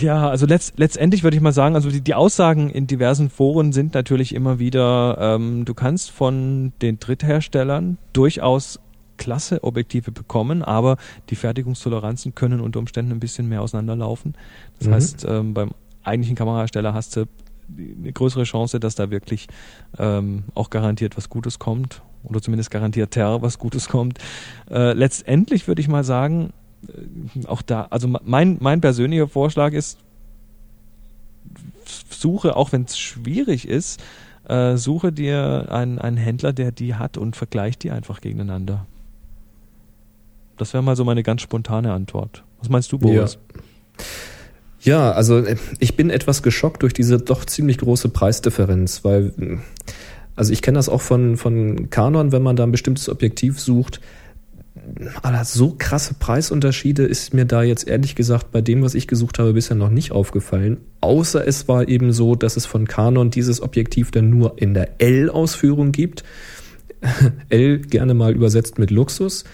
ja, also letzt, letztendlich würde ich mal sagen, also die, die Aussagen in diversen Foren sind natürlich immer wieder, ähm, du kannst von den Drittherstellern durchaus klasse Objektive bekommen, aber die Fertigungstoleranzen können unter Umständen ein bisschen mehr auseinanderlaufen. Das mhm. heißt, ähm, beim eigentlichen Kamerahersteller hast du eine größere Chance, dass da wirklich ähm, auch garantiert was Gutes kommt oder zumindest garantiert was Gutes kommt. Äh, letztendlich würde ich mal sagen, äh, auch da, also mein, mein persönlicher Vorschlag ist, suche, auch wenn es schwierig ist, äh, suche dir einen, einen Händler, der die hat und vergleich die einfach gegeneinander. Das wäre mal so meine ganz spontane Antwort. Was meinst du, Boris? Ja. Ja, also äh, ich bin etwas geschockt durch diese doch ziemlich große Preisdifferenz, weil also ich kenne das auch von von Canon, wenn man da ein bestimmtes Objektiv sucht, aber so krasse Preisunterschiede ist mir da jetzt ehrlich gesagt bei dem, was ich gesucht habe, bisher noch nicht aufgefallen. Außer es war eben so, dass es von Canon dieses Objektiv dann nur in der L-Ausführung gibt. L gerne mal übersetzt mit Luxus.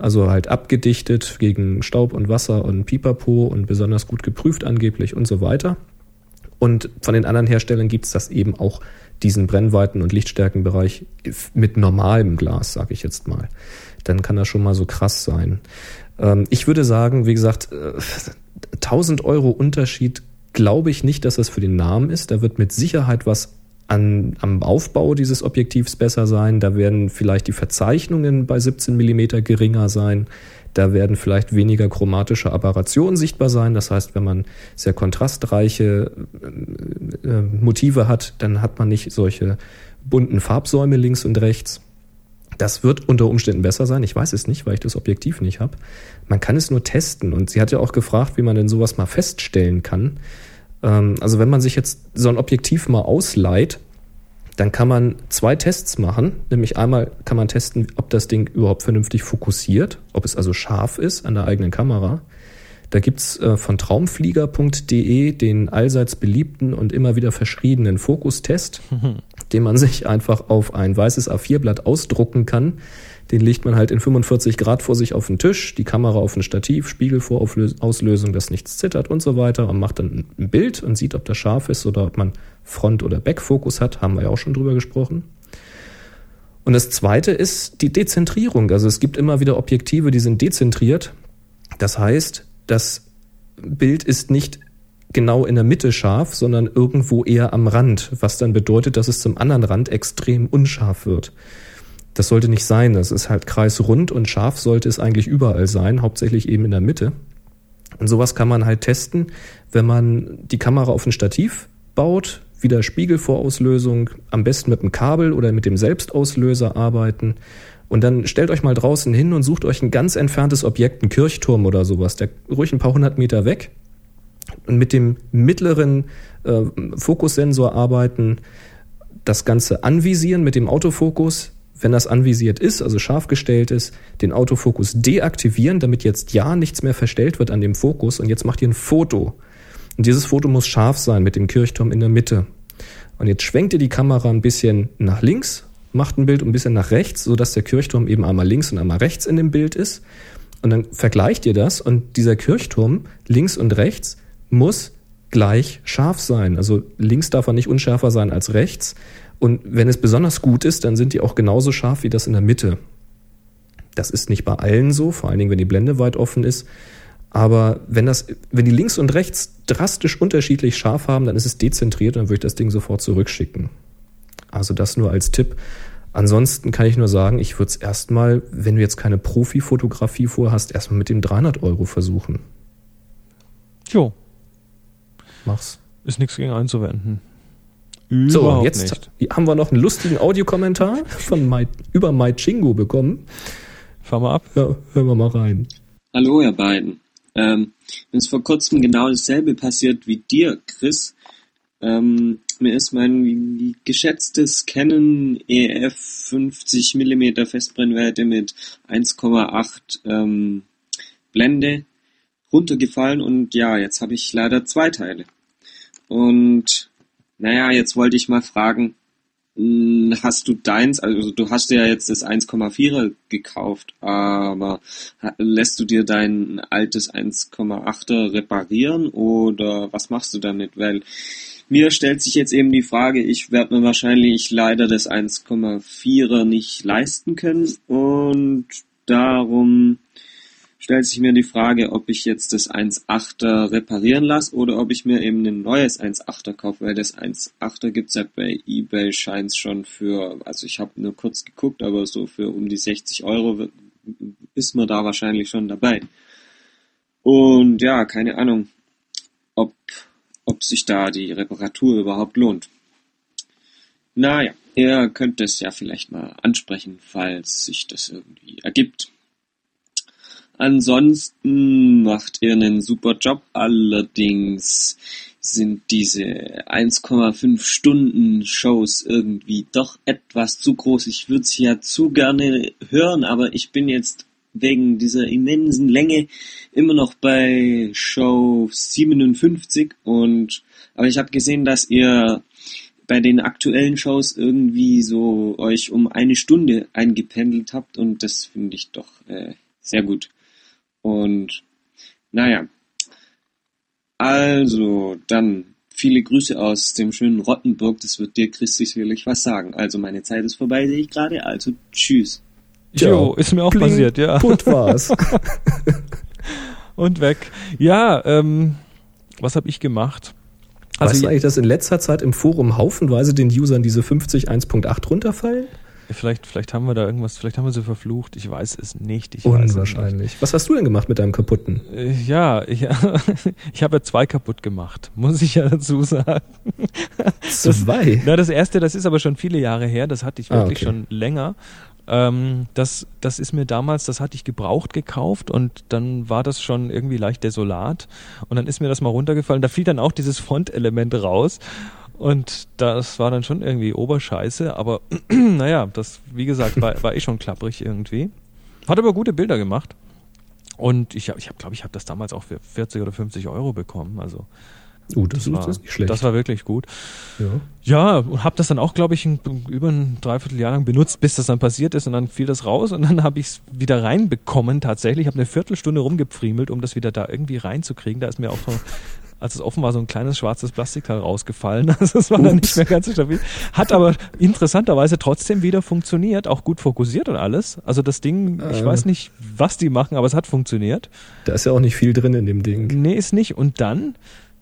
Also halt abgedichtet gegen Staub und Wasser und Pipapo und besonders gut geprüft angeblich und so weiter. Und von den anderen Herstellern gibt es das eben auch diesen Brennweiten- und Lichtstärkenbereich mit normalem Glas, sage ich jetzt mal. Dann kann das schon mal so krass sein. Ähm, ich würde sagen, wie gesagt, 1000 äh, Euro Unterschied glaube ich nicht, dass das für den Namen ist. Da wird mit Sicherheit was an, am Aufbau dieses Objektivs besser sein. Da werden vielleicht die Verzeichnungen bei 17 Millimeter geringer sein. Da werden vielleicht weniger chromatische Aberrationen sichtbar sein. Das heißt, wenn man sehr kontrastreiche äh, äh, Motive hat, dann hat man nicht solche bunten Farbsäume links und rechts. Das wird unter Umständen besser sein. Ich weiß es nicht, weil ich das Objektiv nicht habe. Man kann es nur testen. Und sie hat ja auch gefragt, wie man denn sowas mal feststellen kann. Ähm, also wenn man sich jetzt so ein Objektiv mal ausleiht, dann kann man zwei Tests machen. Nämlich einmal kann man testen, ob das Ding überhaupt vernünftig fokussiert, ob es also scharf ist an der eigenen Kamera. Da gibt's äh, von traumflieger.de den allseits beliebten und immer wieder verschriebenen Fokustest, den man sich einfach auf ein weißes A4-Blatt ausdrucken kann. Den legt man halt in 45 Grad vor sich auf den Tisch, die Kamera auf ein Stativ, Spiegelvorauslösung, dass nichts zittert und so weiter und macht dann ein Bild und sieht, ob das scharf ist oder ob man Front- oder Backfokus hat, haben wir ja auch schon drüber gesprochen. Und das zweite ist die Dezentrierung. Also es gibt immer wieder Objektive, die sind dezentriert. Das heißt, das Bild ist nicht genau in der Mitte scharf, sondern irgendwo eher am Rand, was dann bedeutet, dass es zum anderen Rand extrem unscharf wird. Das sollte nicht sein. Das ist halt kreisrund und scharf sollte es eigentlich überall sein, hauptsächlich eben in der Mitte. Und sowas kann man halt testen, wenn man die Kamera auf ein Stativ baut, wieder Spiegelvorauslösung, am besten mit einem Kabel oder mit dem Selbstauslöser arbeiten. Und dann stellt euch mal draußen hin und sucht euch ein ganz entferntes Objekt, einen Kirchturm oder sowas, der ruhig ein paar hundert Meter weg. Und mit dem mittleren äh, Fokussensor arbeiten, das Ganze anvisieren mit dem Autofokus, wenn das anvisiert ist, also scharf gestellt ist, den Autofokus deaktivieren, damit jetzt ja nichts mehr verstellt wird an dem Fokus und jetzt macht ihr ein Foto. Und dieses Foto muss scharf sein mit dem Kirchturm in der Mitte. Und jetzt schwenkt ihr die Kamera ein bisschen nach links, macht ein Bild ein bisschen nach rechts, sodass der Kirchturm eben einmal links und einmal rechts in dem Bild ist. Und dann vergleicht ihr das und dieser Kirchturm links und rechts muss gleich scharf sein. Also links darf er nicht unschärfer sein als rechts. Und wenn es besonders gut ist, dann sind die auch genauso scharf wie das in der Mitte. Das ist nicht bei allen so, vor allen Dingen, wenn die Blende weit offen ist. Aber wenn das, wenn die links und rechts drastisch unterschiedlich scharf haben, dann ist es dezentriert und dann würde ich das Ding sofort zurückschicken. Also das nur als Tipp. Ansonsten kann ich nur sagen, ich würde es erstmal, wenn du jetzt keine Profi-Fotografie vorhast, erstmal mit dem 300 Euro versuchen. Jo. Mach's. Ist nichts gegen einzuwenden. Überhaupt so, jetzt nicht. haben wir noch einen lustigen Audiokommentar von My, über MyChingo bekommen. Fahren wir ab. Ja, hören wir mal rein. Hallo, ihr beiden. Ähm, mir ist vor kurzem genau dasselbe passiert wie dir, Chris. Ähm, mir ist mein geschätztes Canon EF 50 mm Festbrennweite mit 1,8 ähm, Blende runtergefallen und ja, jetzt habe ich leider zwei Teile. Und naja, jetzt wollte ich mal fragen, hm, hast du deins, also du hast ja jetzt das 1,4er gekauft, aber lässt du dir dein altes 1,8er reparieren oder was machst du damit? Weil mir stellt sich jetzt eben die Frage, ich werde mir wahrscheinlich leider das 1,4er nicht leisten können und darum stellt sich mir die Frage, ob ich jetzt das 1.8er reparieren lasse oder ob ich mir eben ein neues 1.8er kaufe, weil das 1.8er gibt's ja bei eBay scheint's schon für, also ich habe nur kurz geguckt, aber so für um die 60 Euro ist man da wahrscheinlich schon dabei. Und ja, keine Ahnung, ob, ob sich da die Reparatur überhaupt lohnt. Naja, ihr könnt es ja vielleicht mal ansprechen, falls sich das irgendwie ergibt. Ansonsten macht ihr einen super Job. Allerdings sind diese 1,5 Stunden Shows irgendwie doch etwas zu groß. Ich würde sie ja zu gerne hören, aber ich bin jetzt wegen dieser immensen Länge immer noch bei Show 57 und aber ich habe gesehen, dass ihr bei den aktuellen Shows irgendwie so euch um eine Stunde eingependelt habt und das finde ich doch äh, Sehr gut. Und naja. Also, dann viele Grüße aus dem schönen Rottenburg. Das wird dir, Chris, sicherlich was sagen. Also, meine Zeit ist vorbei, sehe ich gerade. Also, tschüss. Jo, ist mir auch Bling, passiert, ja. Put war's. Und weg. Ja, ähm, was habe ich gemacht? Also weißt du eigentlich, dass in letzter Zeit im Forum haufenweise den Usern diese 50 1.8 runterfallen? Vielleicht, vielleicht haben wir da irgendwas, vielleicht haben wir sie verflucht. Ich weiß es nicht. Ich weiß es nicht. Unwahrscheinlich. Was hast du denn gemacht mit deinem kaputten? Äh, Ja, ich, ich habe ja zwei kaputt gemacht, muss ich ja dazu sagen. Zwei? Na, das erste, das ist aber schon viele Jahre her, das hatte ich Ah, wirklich okay. schon länger. Ähm, das, das ist mir damals, das hatte ich gebraucht gekauft und dann war das schon irgendwie leicht desolat und dann ist mir das mal runtergefallen. Da fiel dann auch dieses Frontelement raus und das war dann schon irgendwie Oberscheiße, aber naja, das, wie gesagt, war, war eh schon klapprig irgendwie. Hat aber gute Bilder gemacht. Und ich, hab- ich hab, glaube, ich habe das damals auch für 40 oder 50 Euro bekommen. Also Uh, das, ist, war, das ist nicht schlecht. das war wirklich gut. ja. Ja, und habe das dann auch, glaube ich, ein, über ein Dreivierteljahr lang benutzt, bis das dann passiert ist und dann fiel das raus und dann habe ich es wieder reinbekommen tatsächlich. Ich habe eine Viertelstunde rumgepfriemelt, um das wieder da irgendwie reinzukriegen. Da ist mir auch als es offen war, so ein kleines schwarzes Plastikteil rausgefallen. Also es war dann nicht mehr ganz so stabil. Hat aber interessanterweise trotzdem wieder funktioniert, auch gut fokussiert und alles. Also das Ding, ich Äh. weiß nicht, was die machen, aber es hat funktioniert. Da ist ja auch nicht viel drin in dem Ding. Nee, ist nicht. Und dann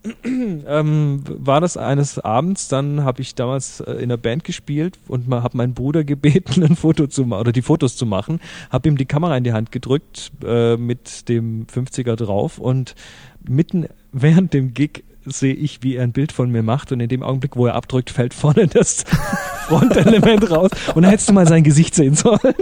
ähm, war das eines Abends, dann habe ich damals äh, in der Band gespielt und habe meinen Bruder gebeten, ein Foto zu machen oder die Fotos zu machen, habe ihm die Kamera in die Hand gedrückt äh, mit dem 50er drauf und mitten während dem Gig sehe ich, wie er ein Bild von mir macht und in dem Augenblick, wo er abdrückt, fällt vorne das Frontelement raus und da hättest du mal sein Gesicht sehen sollen.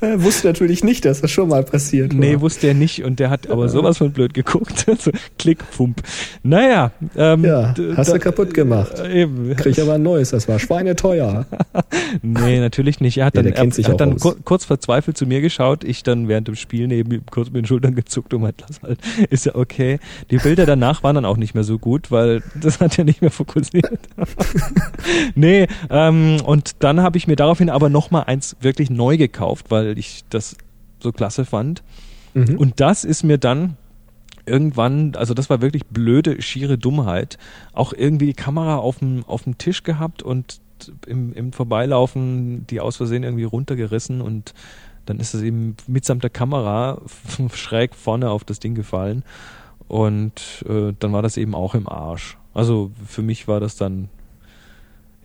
Er wusste natürlich nicht, dass das schon mal passiert war. Nee, wusste er nicht und der hat aber sowas von blöd geguckt. so, Klick, Pump. Naja. Ähm, ja, hast du kaputt gemacht. Äh, eben. Krieg aber ein neues, das war schweineteuer. Nee, natürlich nicht. Er hat Ja, dann, er, hat dann kur kurz verzweifelt zu mir geschaut. Ich dann während dem Spiel neben ihm kurz mit den Schultern gezuckt und meint, lass halt, ist ja okay. Die Bilder danach waren dann auch nicht mehr so gut, weil das hat ja nicht mehr fokussiert. nee, ähm, und dann habe ich mir daraufhin aber nochmal eins wirklich neu gekauft, weil ich das so klasse fand. Mhm. Und das ist mir dann irgendwann, also das war wirklich blöde, schiere Dummheit, auch irgendwie die Kamera auf dem, auf dem Tisch gehabt und im, im Vorbeilaufen die aus Versehen irgendwie runtergerissen und dann ist es eben mitsamt der Kamera schräg vorne auf das Ding gefallen und äh, dann war das eben auch im Arsch. Also für mich war das dann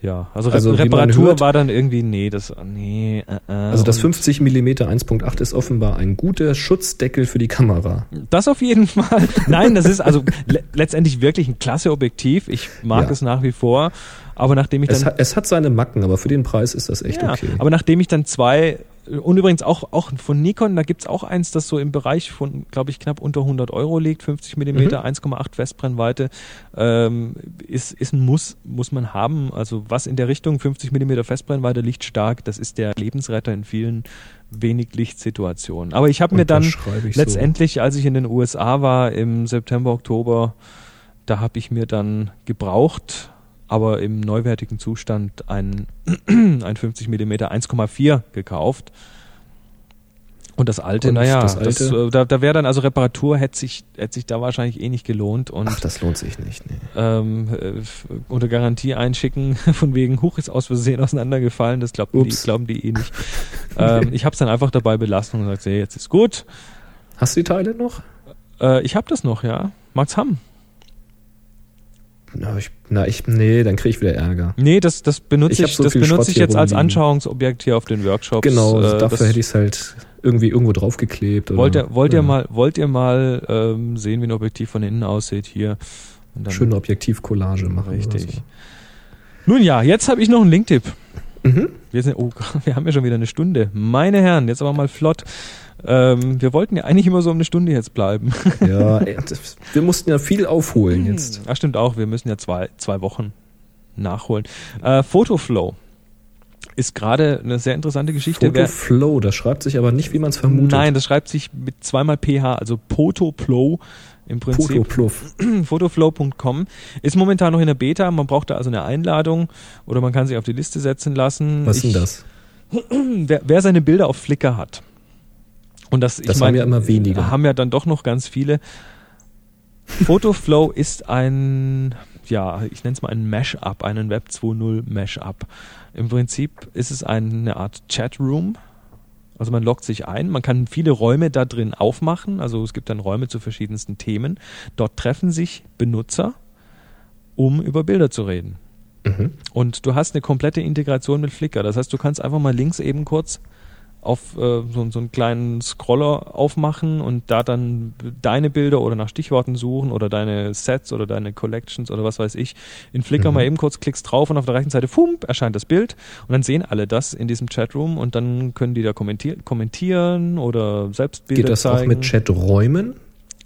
ja, also, Also, Reparatur hört- war dann irgendwie, nee, das, nee, äh, äh, Also das und- 50 mm 1.8 ist offenbar ein guter Schutzdeckel für die Kamera. Das auf jeden Fall. Nein, das ist also le letztendlich wirklich ein klasse Objektiv. Ich mag Ja. es nach wie vor. Aber nachdem ich Es dann hat, es hat seine Macken, aber für den Preis ist das echt ja, okay. aber nachdem ich dann zwei und übrigens auch auch von Nikon, da gibt's auch eins, das so im Bereich von, glaube ich, knapp unter 100 Euro liegt, 50 Millimeter, 1,8 Festbrennweite, ähm, ist ist ein Muss muss man haben. Also was in der Richtung 50 Millimeter Festbrennweite lichtstark, das ist der Lebensretter in vielen wenig Lichtsituationen. Aber ich habe mir dann Unterschreibe ich so. letztendlich, als ich in den USA war im September, Oktober, da habe ich mir dann gebraucht, aber im neuwertigen Zustand ein, ein 50 mm 1,4 gekauft. Und das alte, Und naja, das das alte? äh, da, da wäre dann also Reparatur, hätte sich, hätte sich da wahrscheinlich eh nicht gelohnt und Ach, das lohnt sich nicht. Nee. ähm, äh, unter Garantie einschicken, von wegen Huch ist aus Versehen auseinandergefallen, das glauben die, glauben die eh nicht. ähm, ich habe es dann einfach dabei belassen und gesagt, hey, jetzt ist gut. Hast du die Teile noch? Äh, ich habe das noch, ja. Mag's haben. Na, ich, na, ich, nee, dann kriege ich wieder Ärger. Nee, das, das benutze Ich ich, so das benutze Schrott ich jetzt als. Anschauungsobjekt hier auf den Workshops. Genau, Äh, dafür hätte ich es halt irgendwie irgendwo draufgeklebt. Oder, wollt ihr, wollt ja. ihr mal, wollt ihr mal ähm, sehen, wie ein Objektiv von innen aussieht hier? Und dann- Schöne Objektivcollage machen. Richtig. Oder Nun ja, jetzt habe ich noch einen Linktipp. so. mhm. Wir sind, oh, wir haben ja schon wieder eine Stunde. Meine Herren, jetzt aber mal flott. Ähm, wir wollten ja eigentlich immer so um eine Stunde jetzt bleiben. Ja, wir mussten ja viel aufholen jetzt. Ja, stimmt auch. Wir müssen ja zwei, zwei Wochen nachholen. Äh, Photoflow ist gerade eine sehr interessante Geschichte. Photoflow, das schreibt sich aber nicht, wie man es vermutet. Nein, das schreibt sich mit zweimal PH, also Potoplow im Prinzip. Photoflow.com ist momentan noch in der Beta. Man braucht da also eine Einladung oder man kann sich auf die Liste setzen lassen. Was ist denn das? wer, wer seine Bilder auf Flickr hat, und das, Das ich haben meine, ja immer weniger. haben ja dann doch noch ganz viele. Photoflow ist ein, ja, ich nenne es mal ein Mash-up, einen Web 2.0 Mash-up. Im Prinzip ist es eine Art Chatroom. Also man loggt sich ein, man kann viele Räume da drin aufmachen, also es gibt dann Räume zu verschiedensten Themen. Dort treffen sich Benutzer, um über Bilder zu reden. Mhm. Und du hast eine komplette Integration mit Flickr. Das heißt, du kannst einfach mal links eben kurz auf äh, so, so einen kleinen Scroller aufmachen und da dann deine Bilder oder nach Stichworten suchen oder deine Sets oder deine Collections oder was weiß ich. In Flickr Mhm. mal eben kurz klickst drauf und auf der rechten Seite, fump, erscheint das Bild und dann sehen alle das in diesem Chatroom und dann können die da kommentier kommentieren oder selbst Bilder Geht das zeigen. auch mit Chaträumen?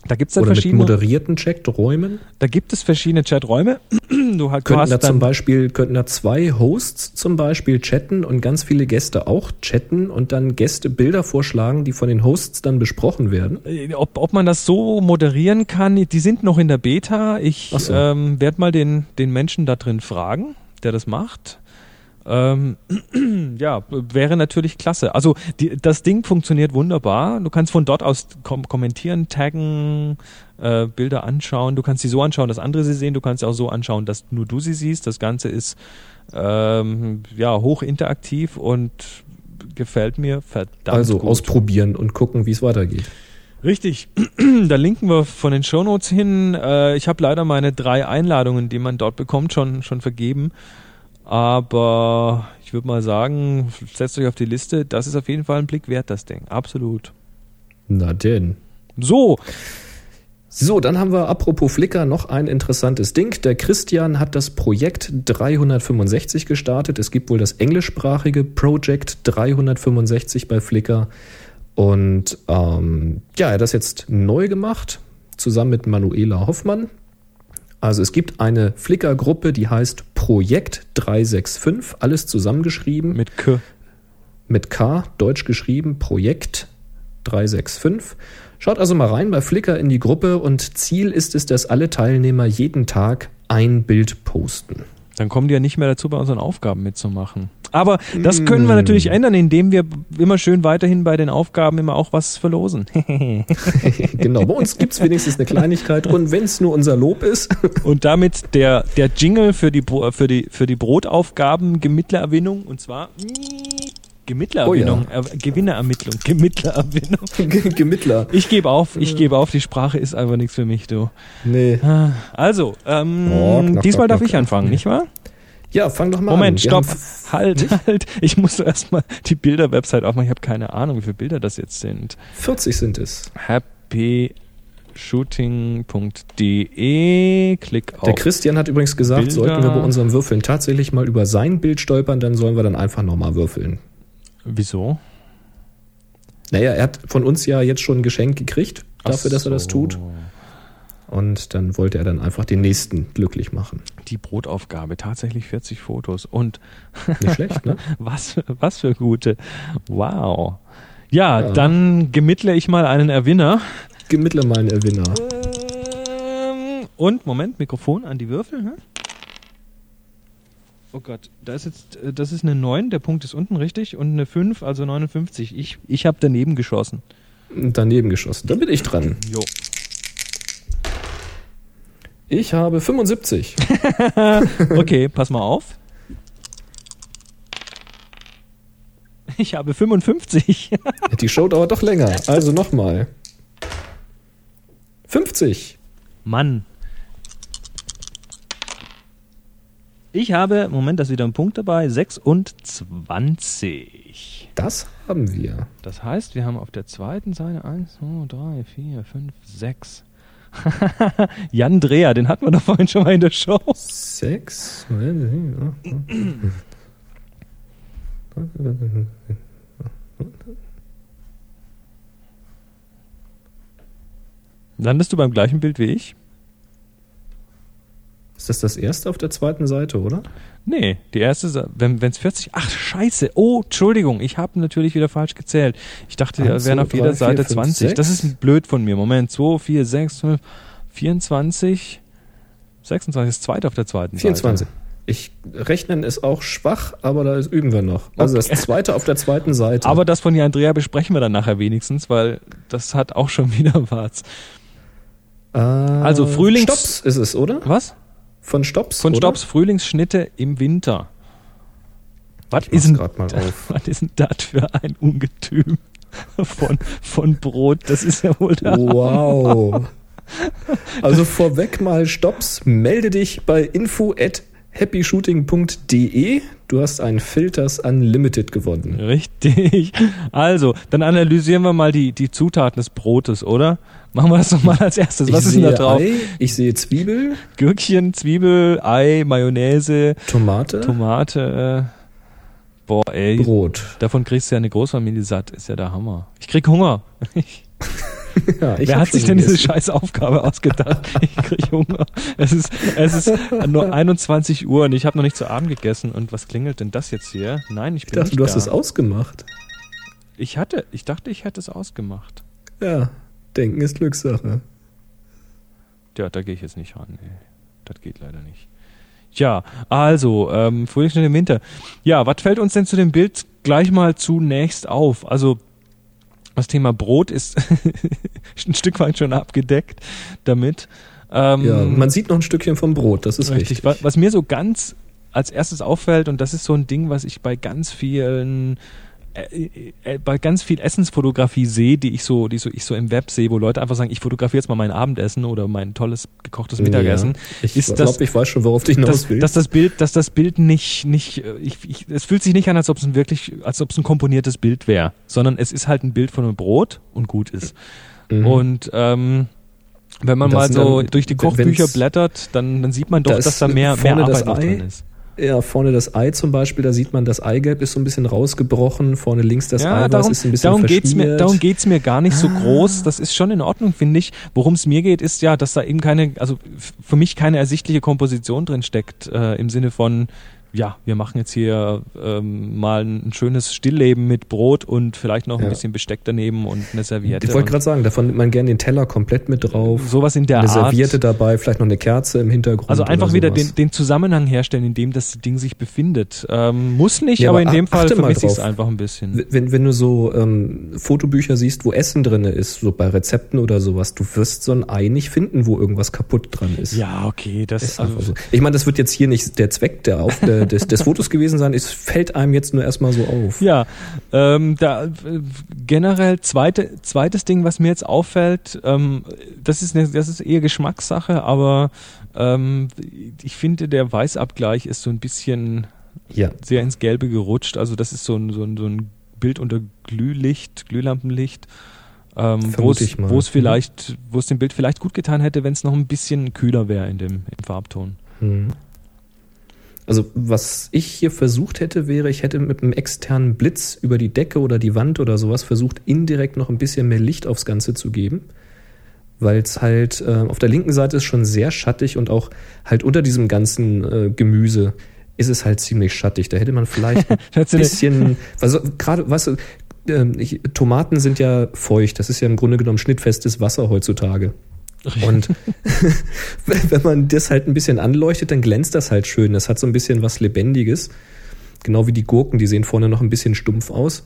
Da gibt's dann Oder mit verschiedene, moderierten Chaträumen? da gibt es verschiedene Chaträume. Du, du Könnten da zum Beispiel, könnten da zwei Hosts zum Beispiel chatten und ganz viele Gäste auch chatten und dann Gäste Bilder vorschlagen, die von den Hosts dann besprochen werden? Äh, Ob, ob man das so moderieren kann, die sind noch in der Beta. Ich so. ähm, werde mal den, den Menschen da drin fragen, der das macht. Ähm, ja, wäre natürlich klasse. Also die, das Ding funktioniert wunderbar. Du kannst von dort aus kom kommentieren, taggen, äh, Bilder anschauen. Du kannst sie so anschauen, dass andere sie sehen. Du kannst sie auch so anschauen, dass nur du sie siehst. Das Ganze ist ähm, ja hoch interaktiv und gefällt mir verdammt also gut. ausprobieren und gucken, wie es weitergeht. Richtig. da linken wir von den Shownotes hin. Äh, ich habe leider meine drei Einladungen, die man dort bekommt, schon, schon vergeben. Aber ich würde mal sagen, setzt euch auf die Liste. Das ist auf jeden Fall ein Blick wert, das Ding. Absolut. Na denn. So, So, dann haben wir apropos Flickr noch ein interessantes Ding. Der Christian hat das Projekt 365 gestartet. Es gibt wohl das englischsprachige Project 365 bei Flickr. Und ähm, ja, er hat das jetzt neu gemacht, zusammen mit Manuela Hoffmann. Also es gibt eine Flickr-Gruppe, die heißt Projekt 365, alles zusammengeschrieben mit K. mit K, deutsch geschrieben, Projekt 365. Schaut also mal rein bei Flickr in die Gruppe und Ziel ist es, dass alle Teilnehmer jeden Tag ein Bild posten. Dann kommen die ja nicht mehr dazu, bei unseren Aufgaben mitzumachen. Aber das können wir natürlich ändern, indem wir immer schön weiterhin bei den Aufgaben immer auch was verlosen. genau, bei uns gibt's wenigstens eine Kleinigkeit und wenn es nur unser Lob ist, Und damit der, der Jingle für die, für die, für die Brotaufgaben Gemittlererwinnung und zwar Gemittlererwinnung, Oh äh, Gewinnerermittlung, Gemittlererwinnung. Gemittler. Ich gebe auf, ich gebe auf, die Sprache ist einfach nichts für mich, du. Nee. Also, ähm, Oh, knock, diesmal knock, darf knock. ich anfangen, nicht wahr? Ja, fang doch mal Moment, an. Wir stopp, halt, halt. Ich muss erstmal die Bilder-Website aufmachen. Ich habe keine Ahnung, wie viele Bilder das jetzt sind. 40 sind es. happyshooting.de, klick auf. Der Christian hat übrigens gesagt, Bilder. sollten wir bei unserem Würfeln tatsächlich mal über sein Bild stolpern, dann sollen wir dann einfach nochmal würfeln. Wieso? Naja, er hat von uns ja jetzt schon ein Geschenk gekriegt, dafür, Ach dass er das so. tut. Und dann wollte er dann einfach den nächsten glücklich machen. Die Brotaufgabe, tatsächlich 40 Fotos. Und Nicht schlecht, ne? was, für- was für gute. Wow. Ja, Ja. dann gemittle ich mal einen Erwinner. Gemittle mal einen Erwinner. Ähm, Und, Moment, Mikrofon an die Würfel. Hm? Oh Gott, da ist jetzt, äh, das ist eine 9, der Punkt ist unten richtig, und eine 5, also 59. Ich, ich habe daneben geschossen. Daneben geschossen. Da bin ich dran. Jo. Ich habe 75. Okay, pass mal auf. Ich habe 55. Die Show dauert doch länger. Also nochmal. 50. Mann. Ich habe, Moment, da ist wieder ein Punkt dabei, 26. Das haben wir. Das heißt, wir haben auf der zweiten Seite 1, 2, 3, 4, 5, 6. Jan Dreher, den hatten wir doch vorhin schon mal in der Show. Sechs. Landest du beim gleichen Bild wie ich? Ist das das erste auf der zweiten Seite, oder? Nee, die erste, wenn es 40, ach scheiße, oh, Entschuldigung, ich habe natürlich wieder falsch gezählt. Ich dachte, wir wären auf jeder drei, vier, Seite fünf, 20. Das sechs. ist blöd von mir. Moment, 2, 4, 6, 12, 24, 26, das zweite auf der zweiten 24. Seite. Ich rechnen ist auch schwach, aber da üben wir noch. Also okay. das zweite auf der zweiten Seite. Aber das von die Andrea besprechen wir dann nachher wenigstens, weil das hat auch schon wieder was. Äh, also Frühlings. Stops ist es, oder? Was? Von Stops. Von oder? Stops Frühlingsschnitte im Winter. Was ist, denn, was ist denn das für ein Ungetüm von, von Brot? Das ist ja wohl der Wow. Also vorweg mal Stops. Melde dich bei info at happyshooting.de. Du hast ein Filters Unlimited gewonnen. Richtig. Also, dann analysieren wir mal die, die Zutaten des Brotes, oder? Machen wir das doch mal als erstes. Was ich ist denn da drauf? Ei, ich sehe Zwiebel. Gürkchen, Zwiebel, Ei, Mayonnaise. Tomate. Tomate. Äh, boah, ey. Brot. Davon kriegst du ja eine Großfamilie satt. Ist ja der Hammer. Ich krieg Hunger. ja, Wer hat sich denn diese scheiß Aufgabe ausgedacht? ich krieg Hunger. Es ist, es ist nur 21 Uhr und ich habe noch nicht zu Abend gegessen. Und was klingelt denn das jetzt hier? Nein, ich bin ich dachte, nicht du da. hast es ausgemacht. Ich hatte, ich dachte, ich hätte es ausgemacht. Ja, denken ist Glückssache. Ja, da gehe ich jetzt nicht ran. Ey. Das geht leider nicht. Ja, also, ähm, Frühling im Winter. Ja, was fällt uns denn zu dem Bild gleich mal zunächst auf? Also, das Thema Brot ist ein Stück weit schon abgedeckt damit. Ähm, ja, man sieht noch ein Stückchen vom Brot, das ist richtig. richtig. Was mir so ganz als erstes auffällt, und das ist so ein Ding, was ich bei ganz vielen bei ganz viel Essensfotografie sehe, die ich so, die so ich so im Web sehe, wo Leute einfach sagen, ich fotografiere jetzt mal mein Abendessen oder mein tolles gekochtes Mittagessen. Ja, ich glaube, ich weiß schon, worauf du hinaus dass, willst. Dass das Bild, dass das Bild nicht, nicht, äh, ich, ich, es fühlt sich nicht an, als ob es ein wirklich, als ob es ein komponiertes Bild wäre, sondern es ist halt ein Bild von einem Brot und gut ist. Mhm. Und ähm, wenn man mal so dann, durch die Kochbücher blättert, dann, dann sieht man doch, da dass da mehr, mehr Arbeit drin ist. Ja, vorne das Ei zum Beispiel, da sieht man, das Eigelb ist so ein bisschen rausgebrochen, vorne links das ja, Eiweiß darum, ist ein bisschen darum geht's mir, Darum geht's mir gar nicht so ah. groß, das ist schon in Ordnung, finde ich. Worum es mir geht, ist ja, dass da eben keine, also für mich keine ersichtliche Komposition drin steckt, äh, im Sinne von, ja, wir machen jetzt hier ähm, mal ein schönes Stillleben mit Brot und vielleicht noch ein ja. bisschen Besteck daneben und eine Serviette. Ich wollte gerade sagen, davon nimmt man gerne den Teller komplett mit drauf. Sowas in der eine Art. Eine Serviette dabei, vielleicht noch eine Kerze im Hintergrund. Also einfach wieder den, den Zusammenhang herstellen, in dem das Ding sich befindet. Ähm, muss nicht, ja, aber, aber in dem Fall vermisse ich es einfach ein bisschen. Wenn, wenn du so ähm, Fotobücher siehst, wo Essen drin ist, so bei Rezepten oder sowas, du wirst so ein Ei nicht finden, wo irgendwas kaputt dran ist. Ja, okay. Das ist also, so. Ich meine, das wird jetzt hier nicht der Zweck der, auf, der des, des Fotos gewesen sein. Es fällt einem jetzt nur erstmal so auf. Ja, ähm, da äh, generell zweite, zweites Ding, was mir jetzt auffällt, ähm, das ist eine, das ist eher Geschmackssache, aber ähm, ich finde der Weißabgleich ist so ein bisschen ja. sehr ins Gelbe gerutscht. Also das ist so ein, so ein, so ein Bild unter Glühlicht, Glühlampenlicht. Ähm, wo es mhm. vielleicht, wo es dem Bild vielleicht gut getan hätte, wenn es noch ein bisschen kühler wäre in dem im Farbton. Mhm. Also was ich hier versucht hätte, wäre, ich hätte mit einem externen Blitz über die Decke oder die Wand oder sowas versucht, indirekt noch ein bisschen mehr Licht aufs Ganze zu geben. Weil es halt äh, auf der linken Seite ist schon sehr schattig und auch halt unter diesem ganzen äh, Gemüse ist es halt ziemlich schattig. Da hätte man vielleicht ein bisschen, also gerade, weißt du, äh, Tomaten sind ja feucht. Das ist ja im Grunde genommen schnittfestes Wasser heutzutage. Und wenn man das halt ein bisschen anleuchtet, dann glänzt das halt schön. Das hat so ein bisschen was Lebendiges. Genau wie die Gurken, die sehen vorne noch ein bisschen stumpf aus.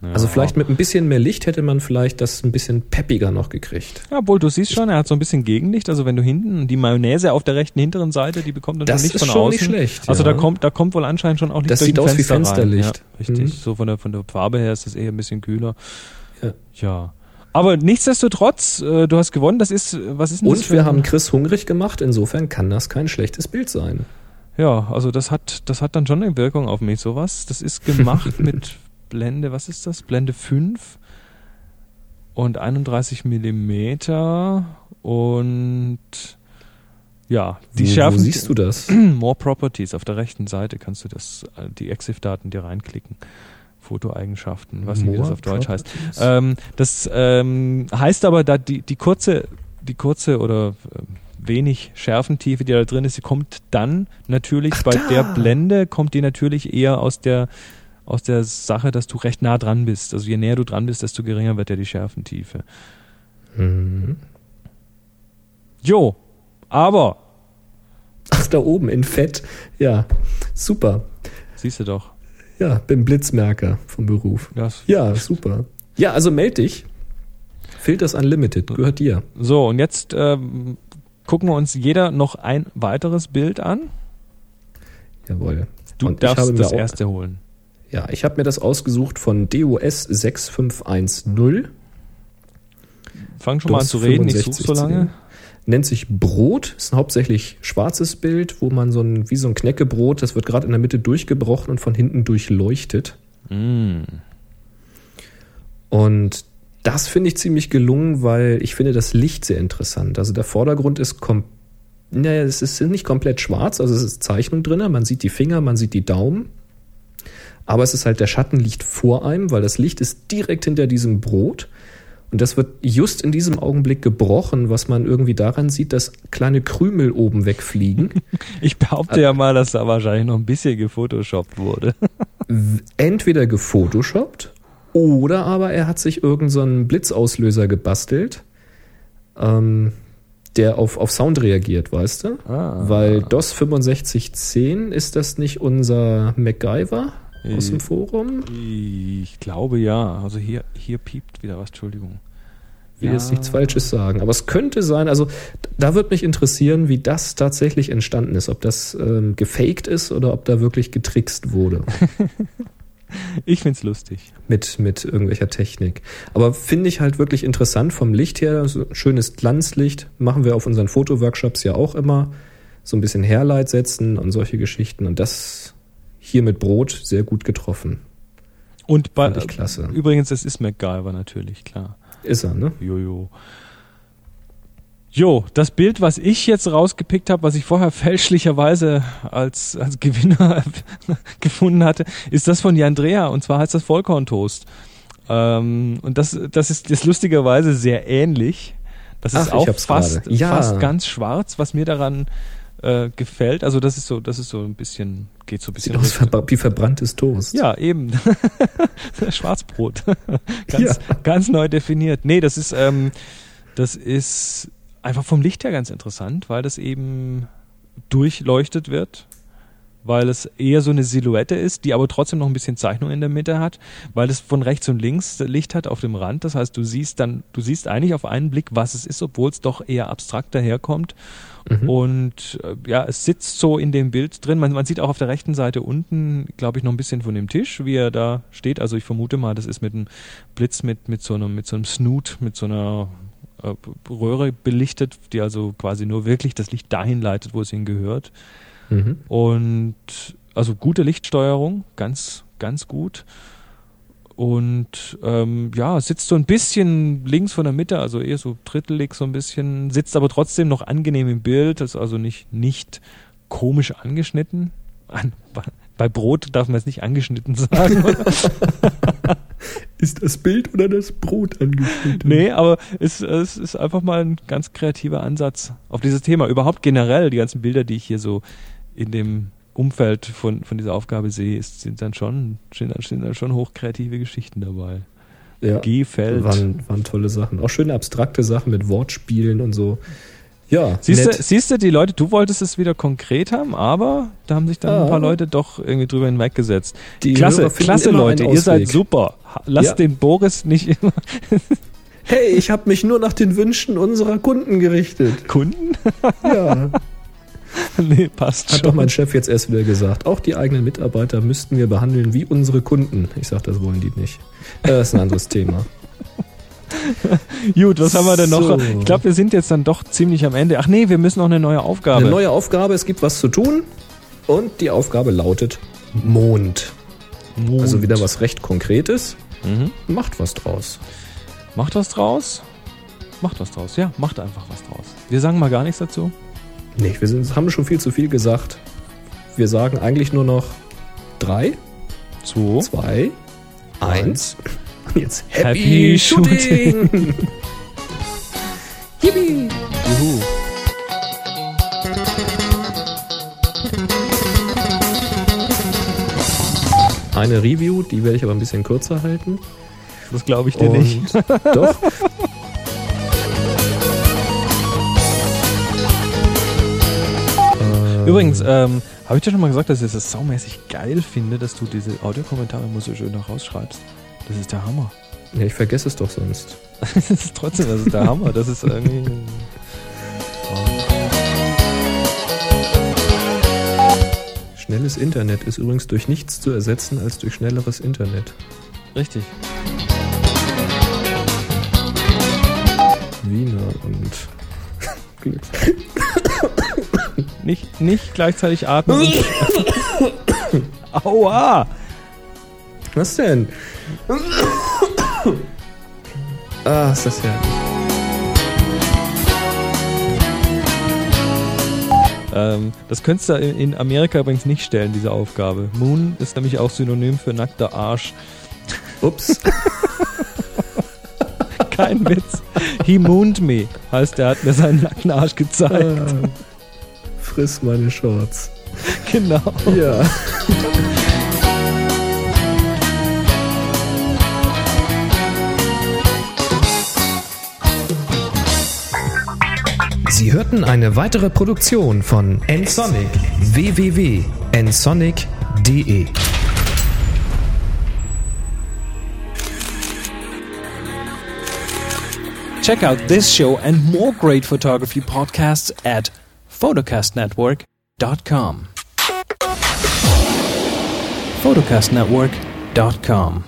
Ja. Also vielleicht mit ein bisschen mehr Licht hätte man vielleicht das ein bisschen peppiger noch gekriegt. Ja, Bull, du siehst schon, er hat so ein bisschen Gegenlicht. Also wenn du hinten die Mayonnaise auf der rechten hinteren Seite, die bekommt dann das Licht von außen. Das ist schon nicht schlecht. Also ja. da kommt, da kommt wohl anscheinend schon auch Licht das durch sieht aus Fenster wie Fensterlicht. Ja, richtig. Mhm. So von der von der Farbe her ist das eher ein bisschen kühler. Ja. ja. Aber nichtsdestotrotz, äh, du hast gewonnen. Das ist, was ist denn Und wir haben Chris hungrig gemacht. Insofern kann das kein schlechtes Bild sein. Ja, also das hat, das hat dann schon eine Wirkung auf mich, sowas. Das ist gemacht mit Blende, was ist das? Blende 5 und 31 Millimeter und ja, die wo, schärfen. Wo siehst du das? More Properties auf der rechten Seite kannst du das, äh, die EXIF-Daten dir reinklicken. Fotoeigenschaften, was wie das auf Deutsch heißt. Ähm, das ähm, heißt aber, da die, die kurze, die kurze oder äh, wenig Schärfentiefe, die da drin ist, die kommt dann natürlich Ach, bei da. der Blende kommt die natürlich eher aus der aus der Sache, dass du recht nah dran bist. Also je näher du dran bist, desto geringer wird ja die Schärfentiefe. Mhm. Jo, aber Ach, da oben in Fett. Ja, super. Siehst du doch. Ja, bin Blitzmerker vom Beruf. Das Ja, super. Ja, also meld dich. Filters Unlimited, gehört dir. So, und jetzt ähm, gucken wir uns jeder noch ein weiteres Bild an. Jawohl. Du Und darfst das erste holen. Ja, ich habe mir das ausgesucht von DOS 6510. Fang schon mal an DOS zu reden, ich suche 65 so lange. Nennt sich Brot, ist ein hauptsächlich schwarzes Bild, wo man so ein, wie so ein Knäckebrot, das wird gerade in der Mitte durchgebrochen und von hinten durchleuchtet. Mm. Und das finde ich ziemlich gelungen, weil ich finde das Licht sehr interessant. Also der Vordergrund ist kom naja, es ist nicht komplett schwarz, also es ist Zeichnung drin, man sieht die Finger, man sieht die Daumen. Aber es ist halt, der Schatten liegt vor einem, weil das Licht ist direkt hinter diesem Brot. Und das wird just in diesem Augenblick gebrochen, was man irgendwie daran sieht, dass kleine Krümel oben wegfliegen. Ich behaupte ja mal, dass da wahrscheinlich noch ein bisschen gefotoshoppt wurde. entweder gefotoshoppt oder aber er hat sich irgendeinen so einen Blitzauslöser gebastelt, ähm, der auf, auf Sound reagiert, weißt du? Ah. Weil DOS 6510 ist das nicht unser MacGyver aus Äh. dem Forum? Ich glaube ja. Also hier, hier piept wieder was, Entschuldigung. Ich will jetzt nichts Falsches sagen, aber es könnte sein, also da wird mich interessieren, wie das tatsächlich entstanden ist, ob das ähm, gefaked ist oder ob da wirklich getrickst wurde. Ich find's lustig. mit, mit irgendwelcher Technik. Aber finde ich halt wirklich interessant vom Licht her. So schönes Glanzlicht machen wir auf unseren Fotoworkshops ja auch immer. So ein bisschen Hairlight setzen und solche Geschichten. Und das hier mit Brot sehr gut getroffen. Und bei, Fand ich klasse. übrigens, es ist MacGyver natürlich, klar. Ist er, ne? Jojo. Jo, das Bild, was ich jetzt rausgepickt habe, was ich vorher fälschlicherweise als, als Gewinner gefunden hatte, ist das von Jandrea und zwar heißt das Vollkorntoast. Ähm, und das, das ist, ist lustigerweise sehr ähnlich. Das Ach, ist auch fast. Ja. fast ganz schwarz, was mir daran äh, gefällt. Also das ist so, das ist so ein bisschen, geht so ein bisschen Sieht aus verbra- wie verbranntes Toast. ja, eben. Schwarzbrot. ganz, Ja. ganz neu definiert. Nee, das ist, ähm, das ist einfach vom Licht her ganz interessant, weil das eben durchleuchtet wird, weil es eher so eine Silhouette ist, die aber trotzdem noch ein bisschen Zeichnung in der Mitte hat, weil es von rechts und links Licht hat auf dem Rand. Das heißt, du siehst dann, du siehst eigentlich auf einen Blick, was es ist, obwohl es doch eher abstrakt daherkommt. Mhm. Und äh, ja, es sitzt so in dem Bild drin. Man, man sieht auch auf der rechten Seite unten, glaube ich, noch ein bisschen von dem Tisch, wie er da steht. Also ich vermute mal, das ist mit einem Blitz, mit, mit so einem, mit so einem Snoot, mit so einer äh, Röhre belichtet, die also quasi nur wirklich das Licht dahin leitet, wo es ihm gehört. Mhm. Und also gute Lichtsteuerung, ganz, ganz gut. Und ähm, ja, sitzt so ein bisschen links von der Mitte, also eher so drittelig so ein bisschen, sitzt aber trotzdem noch angenehm im Bild, ist also nicht, nicht komisch angeschnitten. An, bei Brot darf man jetzt nicht angeschnitten sagen. Ist das Bild oder das Brot angeschnitten? nee, aber es, es ist einfach mal ein ganz kreativer Ansatz auf dieses Thema. Überhaupt generell, die ganzen Bilder, die ich hier so in dem Umfeld von, von dieser Aufgabe sehe, ist, sind dann schon, sind dann, sind dann schon hochkreative Geschichten dabei. Ja. Gefällt. Waren, waren tolle Sachen. Auch schöne abstrakte Sachen mit Wortspielen und so. Ja, Siehst du, nett. siehst du, die Leute, du wolltest es wieder konkret haben, aber da haben sich dann Ja. ein paar Leute doch irgendwie drüber hinweggesetzt. Die klasse, klasse Leute, ihr seid super. Lasst Ja. den Boris nicht immer Hey, ich habe mich nur nach den Wünschen unserer Kunden gerichtet. Kunden? Ja, nee, passt hat schon. doch mein Chef jetzt erst wieder gesagt. Auch die eigenen Mitarbeiter müssten wir behandeln wie unsere Kunden. Ich sag, das wollen die nicht. Äh, Das ist ein anderes Thema. Gut, was haben wir denn noch? So. Ich glaube, wir sind jetzt dann doch ziemlich am Ende. Ach nee, wir müssen noch eine neue Aufgabe. Eine neue Aufgabe, es gibt was zu tun. Und die Aufgabe lautet Mond. Mond. Also wieder was recht Konkretes. Mhm. Macht was draus. Macht was draus? Macht was draus. Ja, macht einfach was draus. Wir sagen mal gar nichts dazu. Nee, wir sind, haben schon viel zu viel gesagt. Wir sagen eigentlich nur noch drei, Zwei. zwei, eins. Und jetzt Happy Happy, Shooting! Yippie! Juhu. Eine Review, die werde ich aber ein bisschen kürzer halten. Das glaube ich dir Und nicht. Doch. Übrigens, ähm, habe ich dir schon mal gesagt, dass ich das saumäßig geil finde, dass du diese Audiokommentare immer so schön noch rausschreibst. Das ist der Hammer. Ja, ich vergesse es doch sonst. das ist trotzdem, das ist der Hammer. Das ist irgendwie. Schnelles Internet ist übrigens durch nichts zu ersetzen als durch schnelleres Internet. Richtig. Wiener und Glücks. Nicht, nicht gleichzeitig atmen. Aua! Was denn? ah, ist das herrlich. Ähm, das könntest du in Amerika übrigens nicht stellen, diese Aufgabe. Moon ist nämlich auch Synonym für nackter Arsch. Ups. Kein Witz. He mooned me. Heißt, er hat mir seinen nackten Arsch gezeigt. Friss meine Shorts. Genau. Ja. Sie hörten eine weitere Produktion von nsonic www.nsonic.de Check out this show and more great photography podcasts at photocastnetwork.com. photocastnetwork.com